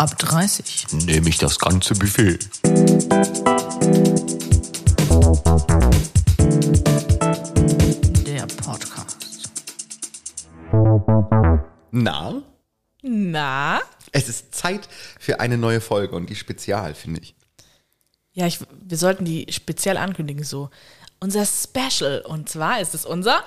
Ab 30. Nehme ich das ganze Buffet. Der Podcast. Na, Na? es ist Zeit für eine neue Folge und die Spezial, finde ich. Ja, ich, wir sollten die speziell ankündigen, so. Unser Special. Und zwar ist es unser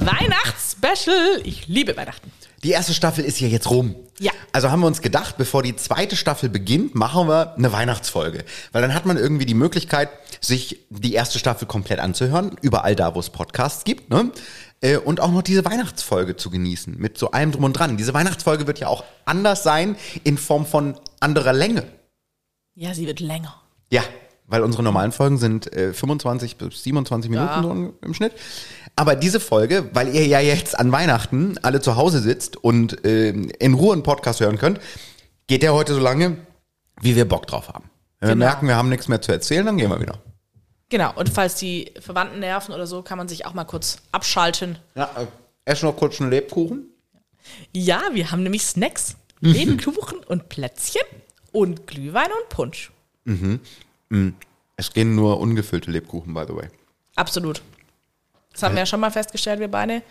Weihnachtsspecial. Ich liebe Weihnachten. Die erste Staffel ist ja jetzt rum. Ja. Also haben wir uns gedacht, bevor die zweite Staffel beginnt, machen wir eine Weihnachtsfolge. Weil dann hat man irgendwie die Möglichkeit, sich die erste Staffel komplett anzuhören, überall da, wo es Podcasts gibt, ne? Äh, Und auch noch diese Weihnachtsfolge zu genießen, mit so allem drum und dran. Diese Weihnachtsfolge wird ja auch anders sein, in Form von anderer Länge. Ja, sie wird länger. Ja, weil unsere normalen Folgen sind äh, 25 bis 27 Minuten Ja. so im Schnitt. Aber diese Folge, weil ihr ja jetzt an Weihnachten alle zu Hause sitzt und äh, in Ruhe einen Podcast hören könnt, geht der heute so lange, wie wir Bock drauf haben. Wenn wir Genau. merken, wir haben nichts mehr zu erzählen, dann gehen wir wieder. Genau. Und falls die Verwandten nerven oder so, kann man sich auch mal kurz abschalten. Ja, äh, essen noch kurz einen Lebkuchen. Ja, wir haben nämlich Snacks, Lebkuchen und Plätzchen und Glühwein und Punsch. Es gehen nur ungefüllte Lebkuchen, by the way. Absolut. Das haben wir ja schon mal festgestellt, wir beide.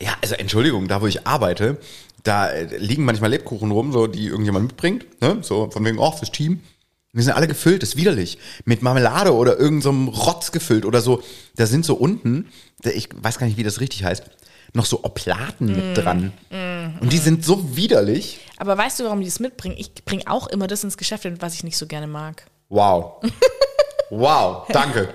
Ja, also Entschuldigung, da wo ich arbeite, da äh, liegen manchmal Lebkuchen rum, so die irgendjemand mitbringt, ne? So von wegen, oh, fürs Team. Die sind alle gefüllt, ist widerlich. Mit Marmelade oder irgendeinem so Rotz gefüllt oder so. Da sind so unten, ich weiß gar nicht, wie das richtig heißt, noch so Oplaten mit dran. Und die sind so widerlich. Aber weißt du, warum die das mitbringen? Ich bringe auch immer das ins Geschäft, was ich nicht so gerne mag. Wow. Wow, danke.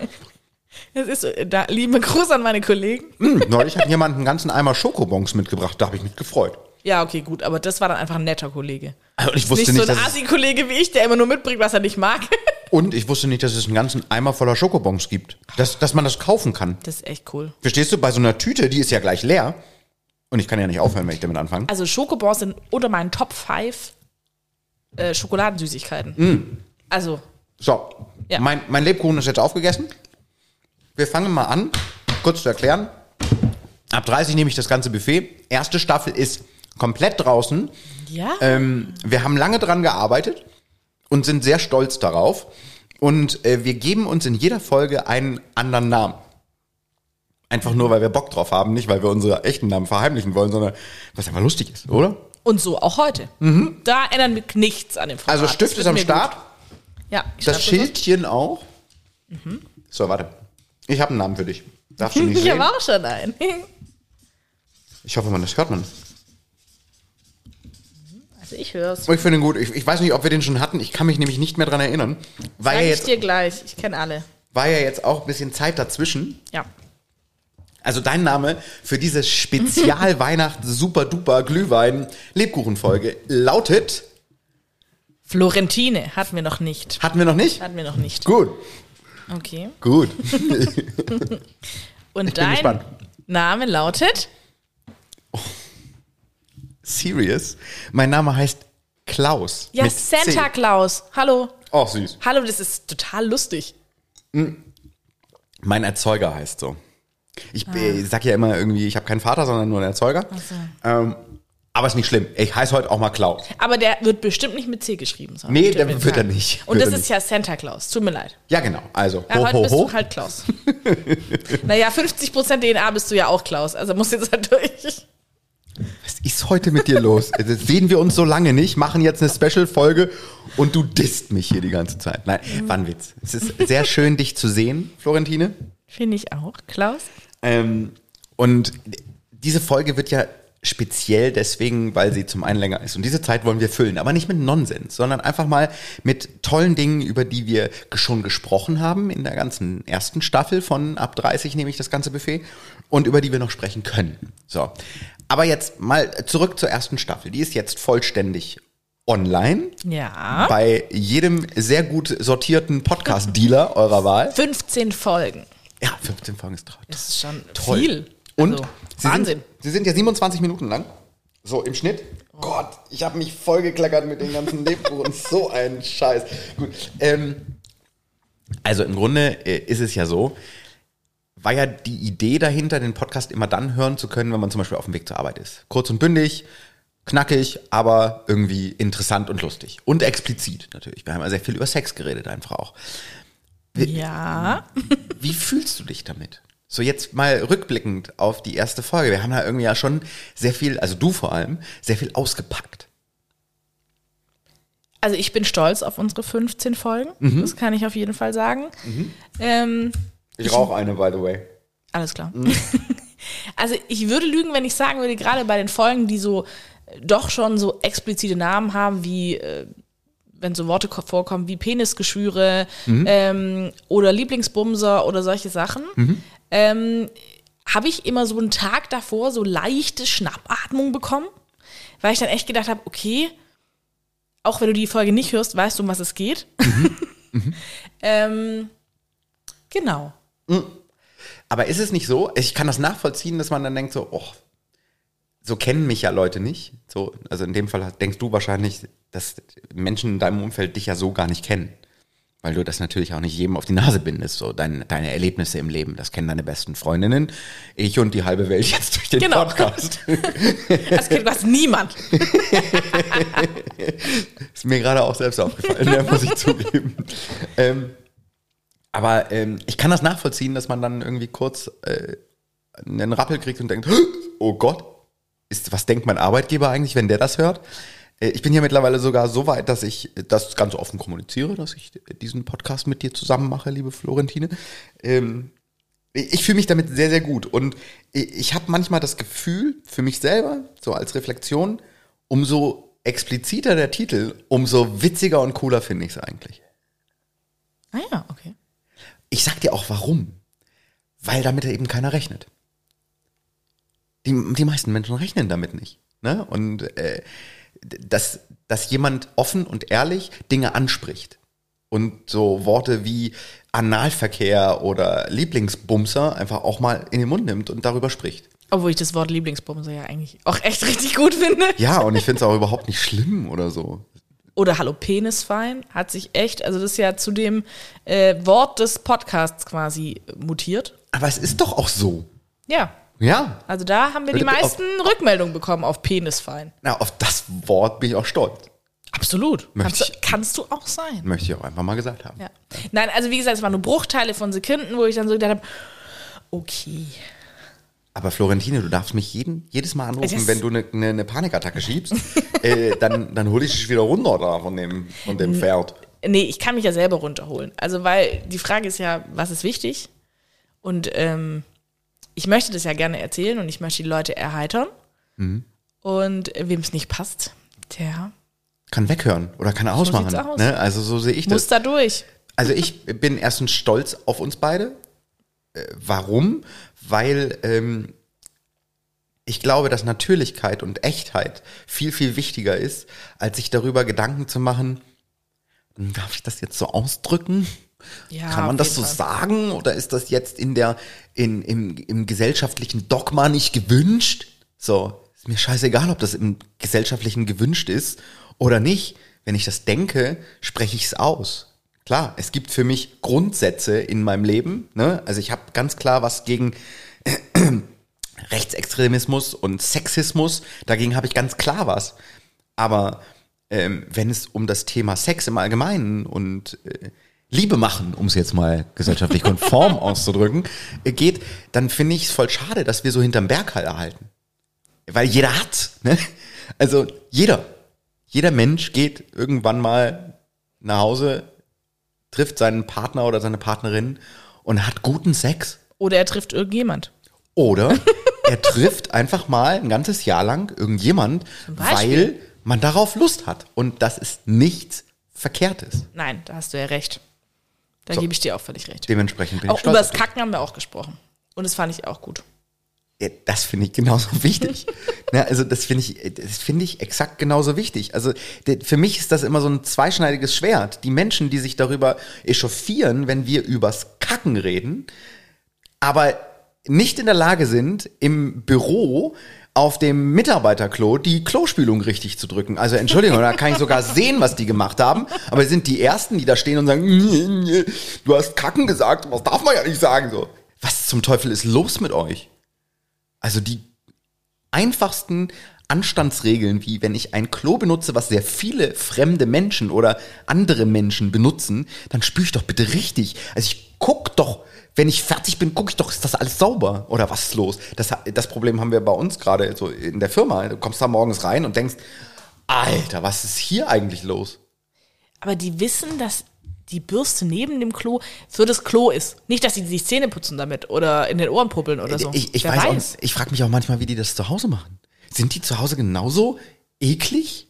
Das ist so, da, liebe Gruß an meine Kollegen. Hm, neulich hat jemand einen ganzen Eimer Schokobons mitgebracht, da habe ich mich gefreut. Ja, okay, gut, aber das war dann einfach ein netter Kollege. Also ich Nicht, wusste so nicht, ein dass es, Asi-Kollege wie ich, der immer nur mitbringt, was er nicht mag. und ich wusste nicht, dass es einen ganzen Eimer voller Schokobons gibt. Dass, dass man das kaufen kann. Das ist echt cool. Verstehst du, bei so einer Tüte, die ist ja gleich leer. Und ich kann ja nicht aufhören, wenn ich damit anfange. Also Schokobons sind unter meinen Top 5 äh, Schokoladensüßigkeiten. Also, So, Ja. mein, mein Lebkuchen ist jetzt aufgegessen. Wir fangen mal an, kurz zu erklären. Ab 30 nehme ich das ganze Buffet. Erste Staffel ist komplett draußen. ja. Ähm, wir haben lange dran gearbeitet und sind sehr stolz darauf. Und äh, wir geben uns in jeder Folge einen anderen Namen. Einfach nur, weil wir Bock drauf haben, nicht weil wir unsere echten Namen verheimlichen wollen, sondern was einfach lustig ist, oder? Und so auch heute. Da ändern wir nichts an dem Format. Mhm. Also Stift ist am Start, Gut. Ja, ich das Schildchen auch. Mhm. So, warte. Ich habe einen Namen für dich. Darfst du das. nicht Ich habe auch schon einen. Ich hoffe, man, das hört man. Also ich höre es. Oh, Ich finde ihn gut. Ich, ich weiß nicht, ob wir den schon hatten. Ich kann mich nämlich nicht mehr dran erinnern. War Sag ja, ich jetzt, dir gleich. Ich kenne alle. war ja jetzt auch ein bisschen Zeit dazwischen. Ja. Also dein Name für diese Spezial Weihnachts Super Duper Glühwein Lebkuchenfolge lautet, Florentine hatten wir noch nicht. hatten wir noch nicht? Hatten wir noch nicht. Gut, Okay. gut. Und bin dein gespannt. Name lautet? Serious. Mein Name heißt Klaus. Ja, Santa C. Claus. Hallo. Oh, süß. Hallo, das ist total lustig. Mein Erzeuger heißt so. Ich Ah. sag ja immer irgendwie, ich habe keinen Vater, sondern nur einen Erzeuger. Ähm, aber ist nicht schlimm. Ich heiße heute auch mal Klaus. Aber der wird bestimmt nicht mit C geschrieben. sondern Nee, der wird er nicht. Und Wird das ist ja Santa Claus. Tut mir leid. Ja, genau. Also, Ja, ho, heute ho, bist ho. du halt Klaus. naja, 50% DNA bist du ja auch Klaus. Also muss jetzt halt durch. Was ist heute mit dir los? Sehen wir uns so lange nicht, machen jetzt eine Special-Folge und du disst mich hier die ganze Zeit. Nein, war ein Witz. Es ist sehr schön, dich zu sehen, Florentine. Finde ich auch. Klaus? Ähm, und diese Folge wird ja speziell deswegen, weil sie zum einen länger ist. Und diese Zeit wollen wir füllen, aber nicht mit Nonsens, sondern einfach mal mit tollen Dingen, über die wir schon gesprochen haben in der ganzen ersten Staffel von ab 30 nehme ich das ganze Buffet und über die wir noch sprechen können. So. Aber jetzt mal zurück zur ersten Staffel. Die ist jetzt vollständig online Ja. bei jedem sehr gut sortierten Podcast-Dealer eurer Wahl. 15 Folgen. Ja, 15 Folgen ist traurig. Das ist schon Toll. viel. Und Also, sie Wahnsinn. Sind, sie sind ja 27 Minuten lang. So im Schnitt. Gott, ich habe mich vollgekleckert mit den ganzen Lebkuchen. so ein Scheiß. Gut. Ähm, also im Grunde äh, ist es ja so, war ja die Idee dahinter, den Podcast immer dann hören zu können, wenn man zum Beispiel auf dem Weg zur Arbeit ist. Kurz und bündig, Knackig, aber irgendwie interessant und lustig. Und explizit natürlich. Wir haben ja sehr viel über Sex geredet, einfach auch. Ja. Wie fühlst du dich damit? So jetzt mal rückblickend auf die erste Folge. Wir haben da irgendwie ja schon sehr viel, also du vor allem, sehr viel ausgepackt. Also ich bin stolz auf unsere 15 Folgen. Das kann ich auf jeden Fall sagen. Ähm, Ich rauche eine, by the way. Alles klar. also ich würde lügen, wenn ich sagen würde, gerade bei den Folgen, die so doch schon so explizite Namen haben, wie äh, wenn so Worte ko- vorkommen wie Penisgeschwüre ähm, oder Lieblingsbumser oder solche Sachen, ähm, habe ich immer so einen Tag davor so leichte Schnappatmung bekommen, weil ich dann echt gedacht habe, okay, auch wenn du die Folge nicht hörst, weißt du, um was es geht. ähm, genau. Aber ist es nicht so? Ich kann das nachvollziehen, dass man dann denkt so, oh, so kennen mich ja Leute nicht. So, also in dem Fall denkst du wahrscheinlich, dass Menschen in deinem Umfeld dich ja so gar nicht kennen. Weil du das natürlich auch nicht jedem auf die Nase bindest, so dein, deine Erlebnisse im Leben. Das kennen deine besten Freundinnen, ich und die halbe Welt jetzt durch den Genau. Podcast. Das kennt was niemand. Ist mir gerade auch selbst aufgefallen, ne, muss ich zugeben. Ähm, aber ähm, ich kann das nachvollziehen, dass man dann irgendwie kurz äh, einen Rappel kriegt und denkt, oh Gott, ist, was denkt mein Arbeitgeber eigentlich, wenn der das hört? Äh, ich bin hier mittlerweile sogar so weit, dass ich das ganz offen kommuniziere, dass ich diesen Podcast mit dir zusammen mache, liebe Florentine. Ähm, ich fühle mich damit sehr, sehr gut. Und ich, ich habe manchmal das Gefühl, für mich selber, so als Reflexion, umso expliziter der Titel, umso witziger und cooler finde ich es eigentlich. Ah ja, okay. Ich sag dir auch warum. Weil damit eben keiner rechnet. Die, die meisten Menschen rechnen damit nicht. Ne? Und äh, dass, dass jemand offen und ehrlich Dinge anspricht und so Worte wie Analverkehr oder Lieblingsbumser einfach auch mal in den Mund nimmt und darüber spricht. Obwohl ich das Wort Lieblingsbumser ja eigentlich auch echt richtig gut finde. Ja, und ich finde es auch überhaupt nicht schlimm oder so. Oder Hallo Penisfein hat sich echt, also das ist ja zu dem äh, Wort des Podcasts quasi mutiert. Aber es ist doch auch so. Ja. Ja. Also da haben wir die Auf- meisten Rückmeldungen bekommen auf Penisfein. Na, auf das Wort bin ich auch stolz. Absolut. Kannst du, kannst du auch sein. Möchte ich auch einfach mal gesagt haben. Ja. Nein, also wie gesagt, es waren nur Bruchteile von Sekunden, wo ich dann so gedacht habe, okay. Aber Florentine, du darfst mich jeden, jedes Mal anrufen, Das- wenn du eine ne, ne Panikattacke schiebst, äh, dann, dann hole ich dich wieder runter da von dem, von dem Pferd. Nee, ich kann mich ja selber runterholen. Also, weil die Frage ist ja, was ist wichtig? Und ähm, ich möchte das ja gerne erzählen und ich möchte die Leute erheitern. Und wem es nicht passt, der Kann weghören oder kann ausmachen. aus. Ne? Also so sehe ich muss das. da durch. Also ich bin erstens stolz auf uns beide. Äh, warum? Weil ähm, ich glaube, dass Natürlichkeit und Echtheit viel, viel wichtiger ist, als sich darüber Gedanken zu machen, darf ich das jetzt so ausdrücken? Ja, Kann man das so Fall. sagen oder ist das jetzt in der, in, im, im gesellschaftlichen Dogma nicht gewünscht? So, ist mir scheißegal, ob das im gesellschaftlichen gewünscht ist oder nicht. Wenn ich das denke, spreche ich es aus. Klar, es gibt für mich Grundsätze in meinem Leben. Ne? Also ich habe ganz klar was gegen Rechtsextremismus und Sexismus. Dagegen habe ich ganz klar was. Aber ähm, wenn es um das Thema Sex im Allgemeinen und äh, Liebe machen, um es jetzt mal gesellschaftlich konform auszudrücken, äh, geht, dann finde ich es voll schade, dass wir so hinterm Berg halt erhalten. Weil jeder hat. Ne? Also jeder. Jeder Mensch geht irgendwann mal nach Hause, trifft seinen Partner oder seine Partnerin und hat guten Sex. Oder er trifft irgendjemand. Oder er trifft einfach mal ein ganzes Jahr lang irgendjemand, weil man darauf Lust hat. Und das ist nichts Verkehrtes. Nein, da hast du ja recht. Da So. gebe ich dir auch völlig recht. Dementsprechend bin ich Auch stolz. übers auf dich. Kacken haben wir auch gesprochen. Und das fand ich auch gut. Ja, Das finde ich genauso wichtig. ne, also das finde ich, das finde ich exakt genauso wichtig. Also für mich ist das immer so ein zweischneidiges Schwert. Die Menschen, die sich darüber echauffieren, wenn wir übers Kacken reden, aber nicht in der Lage sind, im Büro auf dem Mitarbeiterklo die Klospülung richtig zu drücken. Also Entschuldigung, da kann ich sogar sehen, was die gemacht haben. Aber es sind die Ersten, die da stehen und sagen, "Nee, nee, du hast Kacken gesagt, was darf man ja nicht sagen. So, was zum Teufel ist los mit euch? Also die einfachsten Anstandsregeln, wie wenn ich ein Klo benutze, was sehr viele fremde Menschen oder andere Menschen benutzen, dann spüre ich doch bitte richtig. Also ich guck doch, wenn ich fertig bin, gucke ich doch, ist das alles sauber oder was ist los? Das, das Problem haben wir bei uns gerade so in der Firma. Du kommst da morgens rein und denkst, Alter, was ist hier eigentlich los? Aber die wissen, dass die Bürste neben dem Klo für das Klo ist. Nicht, dass sie sich Zähne putzen damit oder in den Ohren puppeln oder so. Ich, ich Wer weiß, auch nicht. ich frage mich auch manchmal, wie die das zu Hause machen. Sind die zu Hause genauso eklig?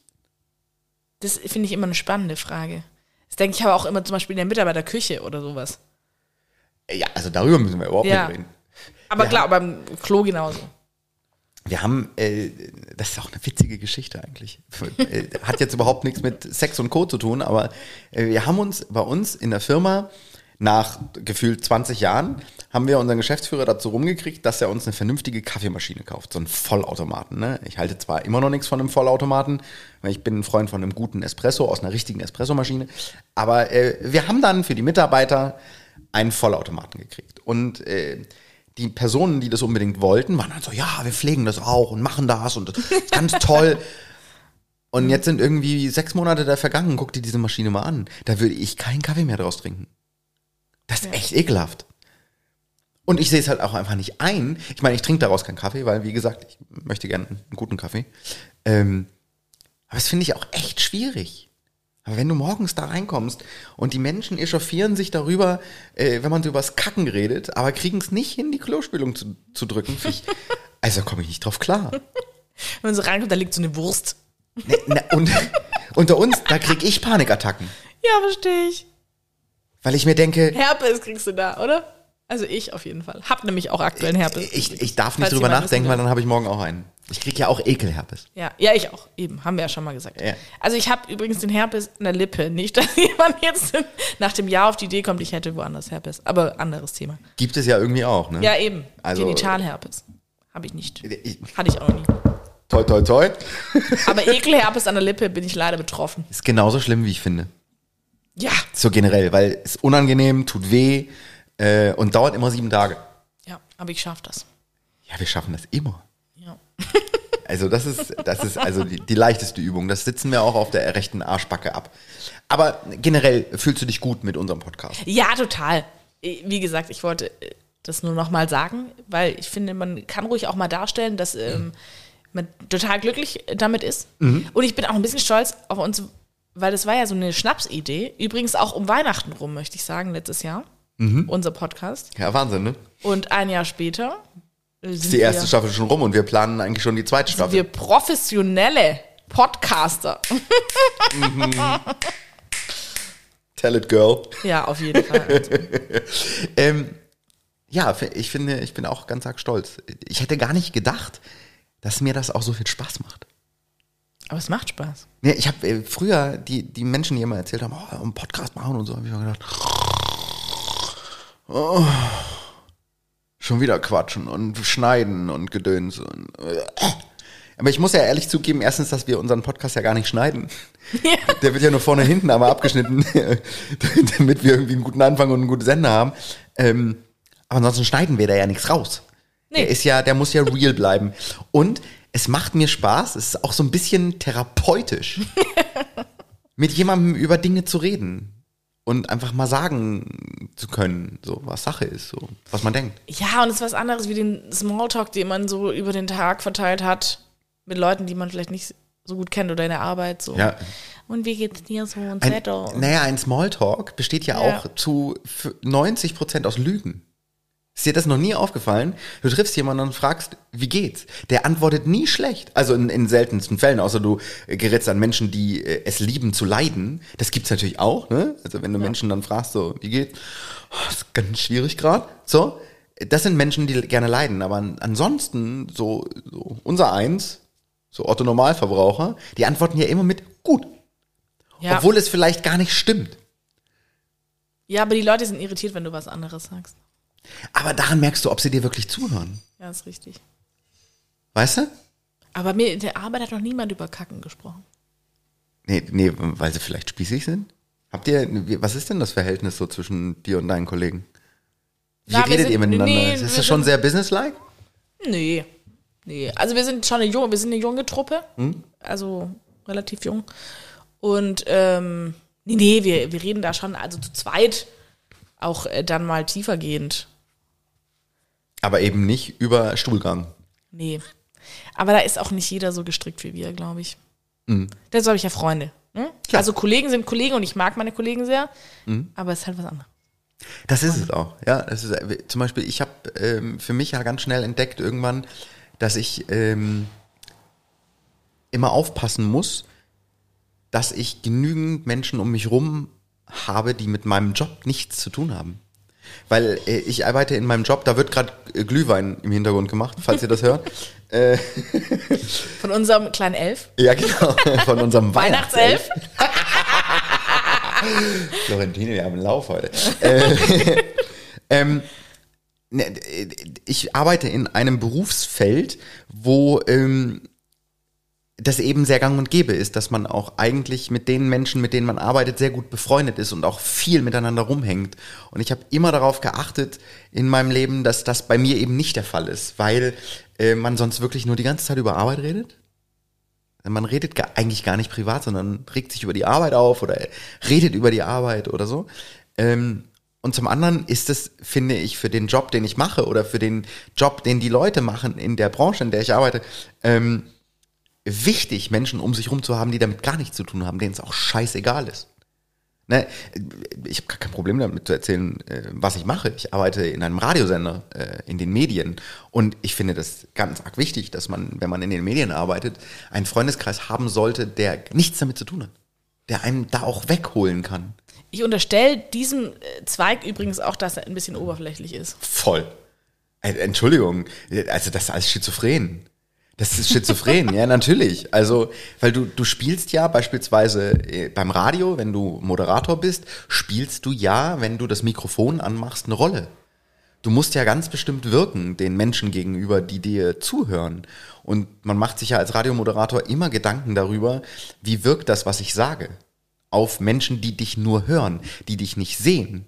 Das finde ich immer eine spannende Frage. Das denke ich aber auch immer zum Beispiel in der Mitarbeiterküche oder sowas. Ja, also darüber müssen wir überhaupt Ja. nicht reden. Aber Wir klar, beim Klo genauso. Wir haben, äh, das ist auch eine witzige Geschichte eigentlich. Äh, Hat jetzt überhaupt nichts mit Sex und Co. zu tun, aber äh, wir haben uns bei uns in der Firma nach gefühlt 20 Jahren haben wir unseren Geschäftsführer dazu rumgekriegt, dass er uns eine vernünftige Kaffeemaschine kauft, so einen Vollautomaten. Ne? Ich halte zwar immer noch nichts von einem Vollautomaten, weil ich bin ein Freund von einem guten Espresso aus einer richtigen Espressomaschine, aber äh, wir haben dann für die Mitarbeiter einen Vollautomaten gekriegt und äh, die Personen, die das unbedingt wollten, waren dann so, ja, wir pflegen das auch und machen das und das ist ganz toll. Und jetzt sind irgendwie sechs Monate da vergangen, guck dir diese Maschine mal an. Da würde ich keinen Kaffee mehr draus trinken. Das ist echt ekelhaft. Und ich sehe es halt auch einfach nicht ein. Ich meine, ich trinke daraus keinen Kaffee, weil, wie gesagt, ich möchte gerne einen guten Kaffee. Ähm, aber das finde ich auch echt schwierig. Aber wenn du morgens da reinkommst und die Menschen echauffieren sich darüber, äh, wenn man so übers Kacken redet, aber kriegen es nicht hin, die Klospülung zu, zu drücken, ich, also komme ich nicht drauf klar. Wenn man so reinkommt, da liegt so eine Wurst. Ne, ne, und unter uns, da kriege ich Panikattacken. Ja, verstehe ich. Weil ich mir denke, Herpes kriegst du da, oder? Also ich auf jeden Fall. Hab nämlich auch aktuell einen Herpes. ich, ich darf nicht drüber nachdenken, weil dann habe ich morgen auch einen. Ich kriege ja auch Ekelherpes. Ja, ja, ich auch. Eben, haben wir ja schon mal gesagt. Ja. Also ich habe übrigens den Herpes in der Lippe. Nicht, dass jemand jetzt nach dem Jahr auf die Idee kommt, ich hätte woanders Herpes. Aber anderes Thema. Gibt es ja irgendwie auch, ne? Ja, eben. Also- Genitalherpes. Habe ich nicht. Ich, Hatte ich auch nie. toi, toi, toi. Aber Ekelherpes an der Lippe bin ich leider betroffen. Ist genauso schlimm, wie ich finde. Ja. So generell, weil es unangenehm, tut weh äh, und dauert immer sieben Tage. Ja, aber ich schaffe das. Ja, wir schaffen das immer. Ja. Also das ist, das ist also die, die leichteste Übung. Das sitzen wir auch auf der rechten Arschbacke ab. Aber generell fühlst du dich gut mit unserem Podcast? Ja, total. Wie gesagt, ich wollte äh, das nur noch mal sagen, weil ich finde, man kann ruhig auch mal darstellen, dass ähm, man total glücklich damit ist. Und ich bin auch ein bisschen stolz auf uns, weil das war ja so eine Schnapsidee. Übrigens auch um Weihnachten rum, möchte ich sagen, letztes Jahr. Unser Podcast. Ja, Wahnsinn, ne? Und ein Jahr später äh, sind Ist die erste wir, Staffel schon rum und wir planen eigentlich schon die zweite Staffel. wir professionelle Podcaster. Tell it, girl. ja, auf jeden Fall. Also, Ähm, ja, ich finde, ich bin auch ganz arg stolz. Ich hätte gar nicht gedacht, dass mir das auch so viel Spaß macht. aber es macht Spaß. Nee, ich habe äh, früher die, die Menschen, die immer erzählt haben, oh, einen Podcast machen und so, habe ich mir gedacht, oh, schon wieder quatschen und schneiden und gedöns. Und. Aber ich muss ja ehrlich zugeben, erstens, dass wir unseren Podcast ja gar nicht schneiden. Der wird ja nur vorne hinten einmal abgeschnitten, damit wir irgendwie einen guten Anfang und ein gutes Ende haben. Ähm, aber ansonsten schneiden wir da ja nichts raus. Nee. Der ist ja, der muss ja real bleiben. Und es macht mir Spaß, es ist auch so ein bisschen therapeutisch, mit jemandem über Dinge zu reden und einfach mal sagen zu können, so was Sache ist, so was man denkt. Ja, und es ist was anderes wie den Smalltalk, den man so über den Tag verteilt hat mit Leuten, die man vielleicht nicht so gut kennt oder in der Arbeit so. Ja. Und wie geht's dir so und Ein, Zettel? naja, ein Smalltalk besteht ja, Ja. auch zu f- 90 Prozent aus Lügen. Ist dir das noch nie aufgefallen? Du triffst jemanden und fragst, wie geht's? Der antwortet nie schlecht. Also in, in seltensten Fällen, außer du gerätst an Menschen, die äh, es lieben zu leiden. Das gibt's natürlich auch, ne? Also wenn du Menschen dann fragst, so, wie geht's? Oh, das ist ganz schwierig gerade. So. Das sind Menschen, die gerne leiden. Aber an, ansonsten, so, so unser Eins, so Otto Normalverbraucher, die antworten ja immer mit gut. ja. Obwohl es vielleicht gar nicht stimmt. ja, aber die Leute sind irritiert, wenn du was anderes sagst. Aber daran merkst du, ob sie dir wirklich zuhören. Ja, ist richtig. Weißt du? Aber mir in der Arbeit hat noch niemand über Kacken gesprochen. Nee, nee, weil sie vielleicht spießig sind? Habt ihr, was ist denn das Verhältnis so zwischen dir und deinen Kollegen? Wie Na, redet sind- ihr miteinander? nee, ist das schon sind- sehr businesslike? Nee. Nee, also wir sind schon eine junge, wir sind eine junge Truppe. Also relativ jung. Und ähm, nee, nee, wir, wir reden da schon, also zu zweit auch äh, dann mal tiefergehend. Aber eben nicht über Stuhlgang. Nee. Aber da ist auch nicht jeder so gestrickt wie wir, glaube ich. Deshalb habe ich ja Freunde. Ne? Also Kollegen sind Kollegen und ich mag meine Kollegen sehr, aber es ist halt was anderes. Das ist es auch. Ja, das ist, äh, zum Beispiel, ich habe ähm, für mich ja ganz schnell entdeckt irgendwann, dass ich ähm, immer aufpassen muss, dass ich genügend Menschen um mich rum habe, die mit meinem Job nichts zu tun haben. Weil äh, ich arbeite in meinem Job, da wird gerade äh, Glühwein im Hintergrund gemacht, falls ihr das hört. Äh, Von unserem kleinen Elf. ja, genau, von unserem Weihnachtself. Florentine, wir haben einen Lauf heute. äh, ähm, ne, ich arbeite in einem Berufsfeld, wo ähm, das eben sehr gang und gäbe ist, dass man auch eigentlich mit den Menschen, mit denen man arbeitet, sehr gut befreundet ist und auch viel miteinander rumhängt. Und ich habe immer darauf geachtet in meinem Leben, dass das bei mir eben nicht der Fall ist, weil äh, man sonst wirklich nur die ganze Zeit über Arbeit redet. Man redet gar, eigentlich gar nicht privat, sondern regt sich über die Arbeit auf oder redet über die Arbeit oder so. Ähm, und zum anderen ist es, finde ich, für den Job, den ich mache oder für den Job, den die Leute machen in der Branche, in der ich arbeite, ähm, wichtig, Menschen um sich rum zu haben, die damit gar nichts zu tun haben, denen es auch scheißegal ist. Ne, ich habe gar kein Problem damit zu erzählen, äh, was ich mache. Ich arbeite in einem Radiosender, äh, in den Medien. Und ich finde das ganz arg wichtig, dass man, wenn man in den Medien arbeitet, einen Freundeskreis haben sollte, der nichts damit zu tun hat. Der einen da auch wegholen kann. Ich unterstelle diesem äh, Zweig übrigens auch, dass er ein bisschen oberflächlich ist. Voll. Entschuldigung, also das ist alles schizophren. Das ist schizophren, ja, natürlich. Also, weil du, du spielst ja beispielsweise äh, beim Radio, wenn du Moderator bist, spielst du ja, wenn du das Mikrofon anmachst, eine Rolle. Du musst ja ganz bestimmt wirken den Menschen gegenüber, die dir zuhören. Und man macht sich ja als Radiomoderator immer Gedanken darüber, wie wirkt das, was ich sage, auf Menschen, die dich nur hören, die dich nicht sehen.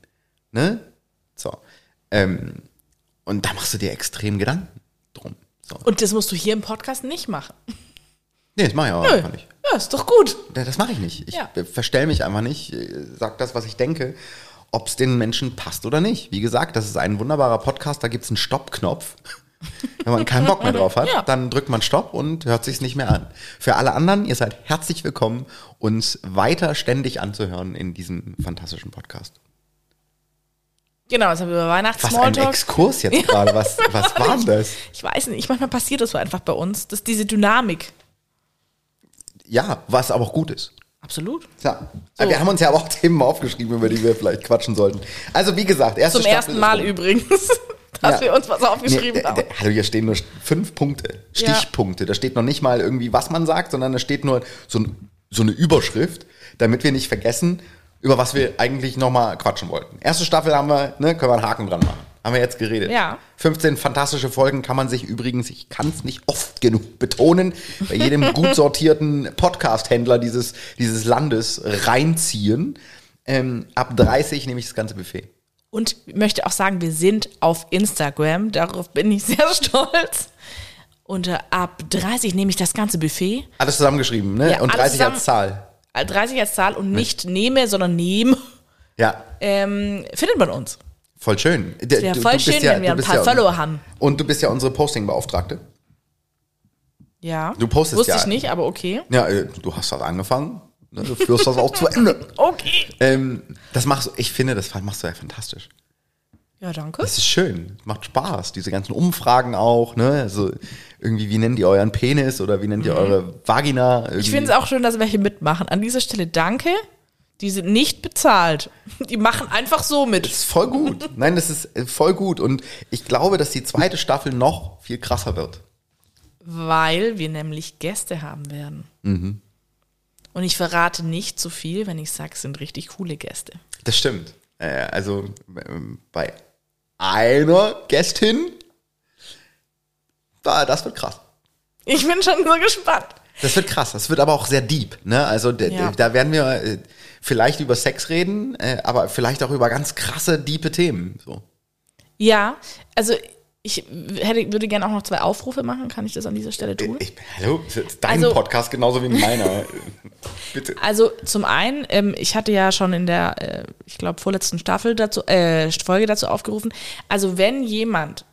Ne? So. Ähm, und da machst du dir extrem Gedanken drum. So. Und das musst du hier im Podcast nicht machen. Nee, das mache ich aber Nö. einfach nicht. Ja, ist doch gut. Das mache ich nicht. Ich Ja. verstell mich einfach nicht, äh, sag das, was ich denke, ob es den Menschen passt oder nicht. Wie gesagt, das ist ein wunderbarer Podcast, da gibt es einen Stoppknopf. Wenn man keinen Bock mehr drauf hat, Ja. dann drückt man Stopp und hört sich's nicht mehr an. Für alle anderen, ihr seid herzlich willkommen, uns weiter ständig anzuhören in diesem fantastischen Podcast. Genau, jetzt haben wir über Was ein Weihnachts-Smalltalk. Exkurs jetzt gerade. Was, was war denn das? Ich weiß nicht, manchmal passiert das so einfach bei uns. Das ist diese Dynamik. Ja, was aber auch gut ist. Absolut. Ja. Wir haben uns ja aber auch Themen aufgeschrieben, über die wir vielleicht quatschen sollten. Also wie gesagt, erste Zum Staffel ersten Mal übrigens, dass Ja. wir uns was aufgeschrieben Nee, haben. äh, hallo, hier stehen nur fünf Punkte, Stichpunkte. Da steht noch nicht mal irgendwie, was man sagt, sondern da steht nur so, ein, so eine Überschrift, damit wir nicht vergessen, über was wir eigentlich nochmal quatschen wollten. Erste Staffel haben wir, ne, können wir einen Haken dran machen. Haben wir jetzt geredet. Ja. 15 fantastische Folgen kann man sich übrigens, ich kann es nicht oft genug betonen, bei jedem gut sortierten Podcast-Händler dieses, dieses Landes reinziehen. Ähm, ab 30 nehme ich das ganze Buffet. Und ich möchte auch sagen, wir sind auf Instagram. Darauf bin ich sehr stolz. Unter ab 30 nehme ich das ganze Buffet. Alles zusammengeschrieben, ne? Ja, Und alles 30 als. Zahl. Äh, 30 als Zahl und nicht nehme, sondern nehme. Ja, Ähm, findet man uns. voll schön. D- wäre du- voll schön, wenn wir ein paar ja, Follower haben. Und du bist ja unsere Posting-Beauftragte. Ja. Du postest Wusste ja. ich nicht, aber okay. Ja, äh, du hast das angefangen. Ne? Du führst das auch zu Ende. Okay. Ähm, das machst du, ich finde, das machst du ja fantastisch. Ja, danke. Das ist schön. Macht Spaß. Diese ganzen Umfragen auch, ne? Also irgendwie, wie nennt ihr euren Penis oder wie nennt ihr eure Vagina? Irgendwie. Mhm. Ich finde es auch schön, dass welche mitmachen. An dieser Stelle danke. Die sind nicht bezahlt. Die machen einfach so mit. Das ist voll gut. Nein, das ist äh, voll gut. Und ich glaube, dass die zweite Staffel noch viel krasser wird. Weil wir nämlich Gäste haben werden. Mhm. Und ich verrate nicht zu viel, wenn ich sage, es sind richtig coole Gäste. Das stimmt. Äh, also ähm, bei einer Gästin, da, das wird krass. Ich bin schon so gespannt. Das wird krass. Das wird aber auch sehr deep. Ne? Also Ja. da werden wir äh, vielleicht über Sex reden, äh, aber vielleicht auch über ganz krasse, diepe Themen. So. Ja, also Ich hätte, würde gerne auch noch zwei Aufrufe machen. Kann ich das an dieser Stelle tun? Ich, hallo, dein Also- Podcast genauso wie meiner. Bitte. Also zum einen, ähm, ich hatte ja schon in der, äh, ich glaube, vorletzten Staffel dazu, äh, Folge dazu aufgerufen. Also wenn jemand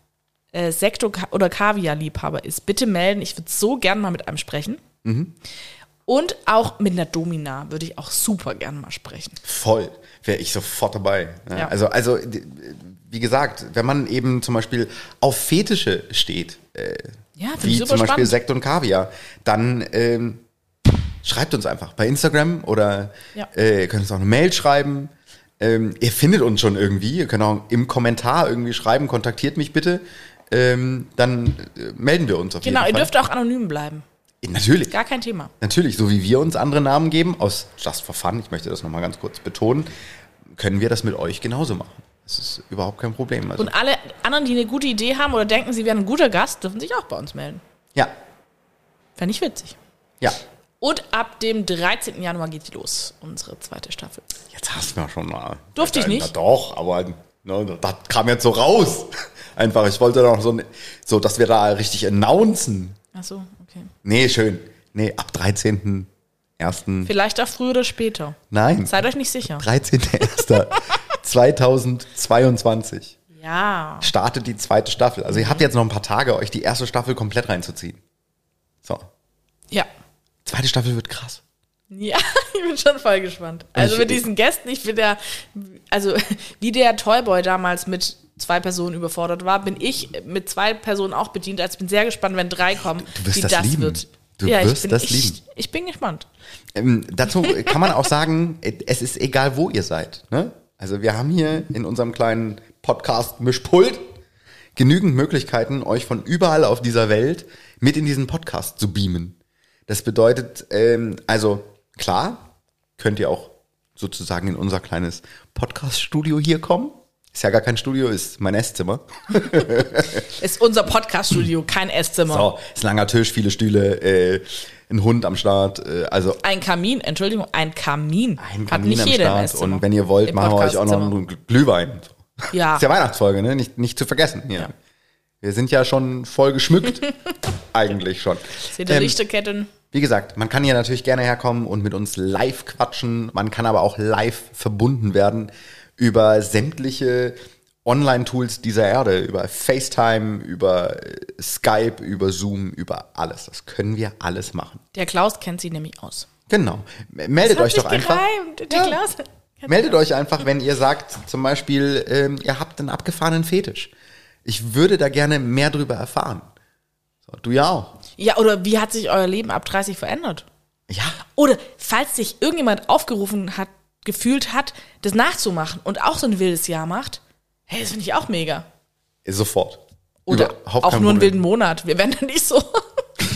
äh, Sektor- oder Kaviar-Liebhaber ist, bitte melden. Ich würde so gern mal mit einem sprechen. Und auch mit einer Domina würde ich auch super gern mal sprechen. Voll. Wäre ich sofort dabei. ne? Ja. Also, also, wie gesagt, wenn man eben zum Beispiel auf Fetische steht, äh, Ja, wie zum Beispiel spannend. Sekt und Kaviar, dann ähm, schreibt uns einfach bei Instagram oder Ja. äh, ihr könnt uns auch eine Mail schreiben. Ähm, ihr findet uns schon irgendwie. Ihr könnt auch im Kommentar irgendwie schreiben, kontaktiert mich bitte. Ähm, dann äh, melden wir uns auf Genau, ihr jeden Fall. dürft auch anonym bleiben. Natürlich. Gar kein Thema. Natürlich, so wie wir uns andere Namen geben, aus Just for Fun, ich möchte das nochmal ganz kurz betonen, können wir das mit euch genauso machen. Das ist überhaupt kein Problem. Also, Und alle anderen, die eine gute Idee haben oder denken, sie wären ein guter Gast, dürfen sich auch bei uns melden. ja, Fände ich witzig. ja. Und ab dem 13. Januar geht los, unsere zweite Staffel. Jetzt hast du mir schon mal. Durfte ich nicht? Na doch, aber ne, das kam jetzt so raus. Einfach, ich wollte doch so, so, dass wir da richtig announcen. Ach so, okay. Nee, schön. Nee, ab 13. Ersten. Vielleicht auch früher oder später. Nein, Seid euch nicht sicher. 13.01.2022 Ja. startet die zweite Staffel. Also ihr habt jetzt noch ein paar Tage, euch die erste Staffel komplett reinzuziehen. So. Ja. Zweite Staffel wird krass. Ja, ich bin schon voll gespannt. Also Ich- mit diesen Gästen, ich bin ja, also wie der Toyboy damals mit zwei Personen überfordert war, bin ich mit zwei Personen auch bedient. Also ich bin sehr gespannt, wenn drei kommen, Du wirst wie das das lieben. wird. Du ja, wirst ich bin, das ich, lieben. Ich bin gespannt. Ähm, dazu kann man auch sagen, es ist egal, wo ihr seid. Ne? Also wir haben hier in unserem kleinen Podcast Mischpult genügend Möglichkeiten, euch von überall auf dieser Welt mit in diesen Podcast zu beamen. Das bedeutet, ähm, also klar, könnt ihr auch sozusagen in unser kleines Podcast-Studio hier kommen. Ist ja gar kein Studio, ist mein Esszimmer. Ist unser Podcast-Studio, kein Esszimmer. So, ist ein langer Tisch, viele Stühle, äh, ein Hund am Start, äh, also Ein Kamin, Entschuldigung, ein Kamin. ein Hat Kamin nicht am jeder im Start. Esszimmer. Und wenn ihr wollt, Im machen wir euch auch noch einen Glühwein. Ja. Ist ja Weihnachtsfolge, ne? Nicht, nicht zu vergessen hier. Wir sind ja schon voll geschmückt. Eigentlich schon. Seht ihr Ähm, Lichterketten? wie gesagt, man kann hier natürlich gerne herkommen und mit uns live quatschen. Man kann aber auch live verbunden werden über sämtliche Online-Tools dieser Erde, über FaceTime, über äh, Skype, über Zoom, über alles. Das können wir alles machen. Der Klaus kennt sie nämlich aus. Genau. Meldet euch doch sich einfach. gereimt. Der Ja. Klaus. Meldet euch einfach, wenn ihr sagt, zum Beispiel, ähm, ihr habt einen abgefahrenen Fetisch. Ich würde da gerne mehr drüber erfahren. So, du ja auch. Ja, oder wie hat sich euer Leben ab 30 verändert? Ja. Oder falls sich irgendjemand aufgerufen hat, gefühlt hat, das nachzumachen und auch so ein wildes Jahr macht, hey, das finde ich auch mega. Sofort. Oder Überhaupt auch nur einen Problem. wilden Monat. Wir werden da nicht so.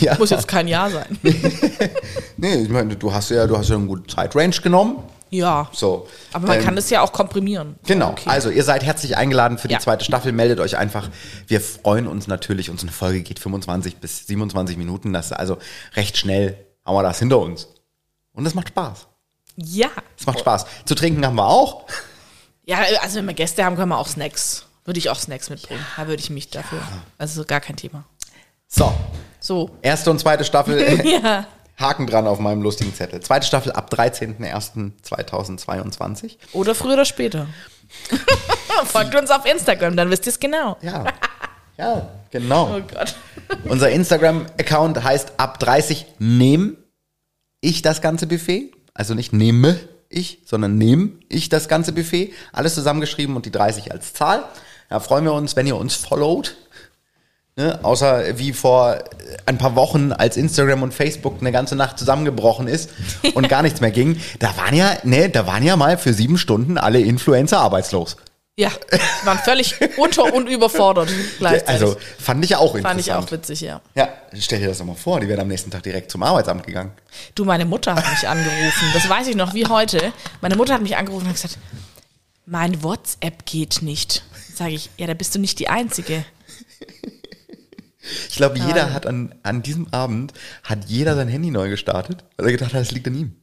Ja. Muss jetzt kein Jahr sein. Nee, ich meine, du hast ja, du hast ja eine gute Zeitrange genommen. ja. So. Aber man Ähm, kann das ja auch komprimieren. Genau. Okay. Also, ihr seid herzlich eingeladen für die Ja. zweite Staffel. Meldet euch einfach. Wir freuen uns natürlich. Unsere Folge geht 25 bis 27 Minuten. Das ist also recht schnell. Haben wir das hinter uns. Und es macht Spaß. Ja. Es macht Spaß. Zu trinken haben wir auch. Ja, also wenn wir Gäste haben, können wir auch Snacks. Würde ich auch Snacks mitbringen. Da würde ich mich dafür. Also gar kein Thema. So. So. Erste und zweite Staffel. Ja. Haken dran auf meinem lustigen Zettel. Zweite Staffel ab 13.01.2022. Oder früher oder später. Folgt uns auf Instagram, dann wisst ihr es genau. Ja. Ja, genau. Oh Gott. Unser Instagram-Account heißt ab 30 nehm ich das ganze Buffet. Also nicht nehme ich, sondern nehme ich das ganze Buffet. Alles zusammengeschrieben und die 30 als Zahl. Da freuen wir uns, wenn ihr uns followt. Ne? Außer wie vor ein paar Wochen, als Instagram und Facebook eine ganze Nacht zusammengebrochen ist und gar nichts mehr ging. Da waren ja, ne, da waren ja mal für sieben Stunden alle Influencer arbeitslos. Ja, waren völlig unter- und überfordert gleichzeitig. Also fand ich auch interessant. Fand ich auch witzig, ja. Ja, stell dir das doch mal vor, die wären am nächsten Tag direkt zum Arbeitsamt gegangen. Du, meine Mutter hat mich angerufen. Das weiß ich noch wie heute. Meine Mutter hat mich angerufen und hat gesagt, mein WhatsApp geht nicht. Sage ich, ja, da bist du nicht die Einzige. Ich glaube, jeder hat an, an diesem Abend, hat jeder sein Handy neu gestartet, weil er gedacht hat, es liegt an ihm.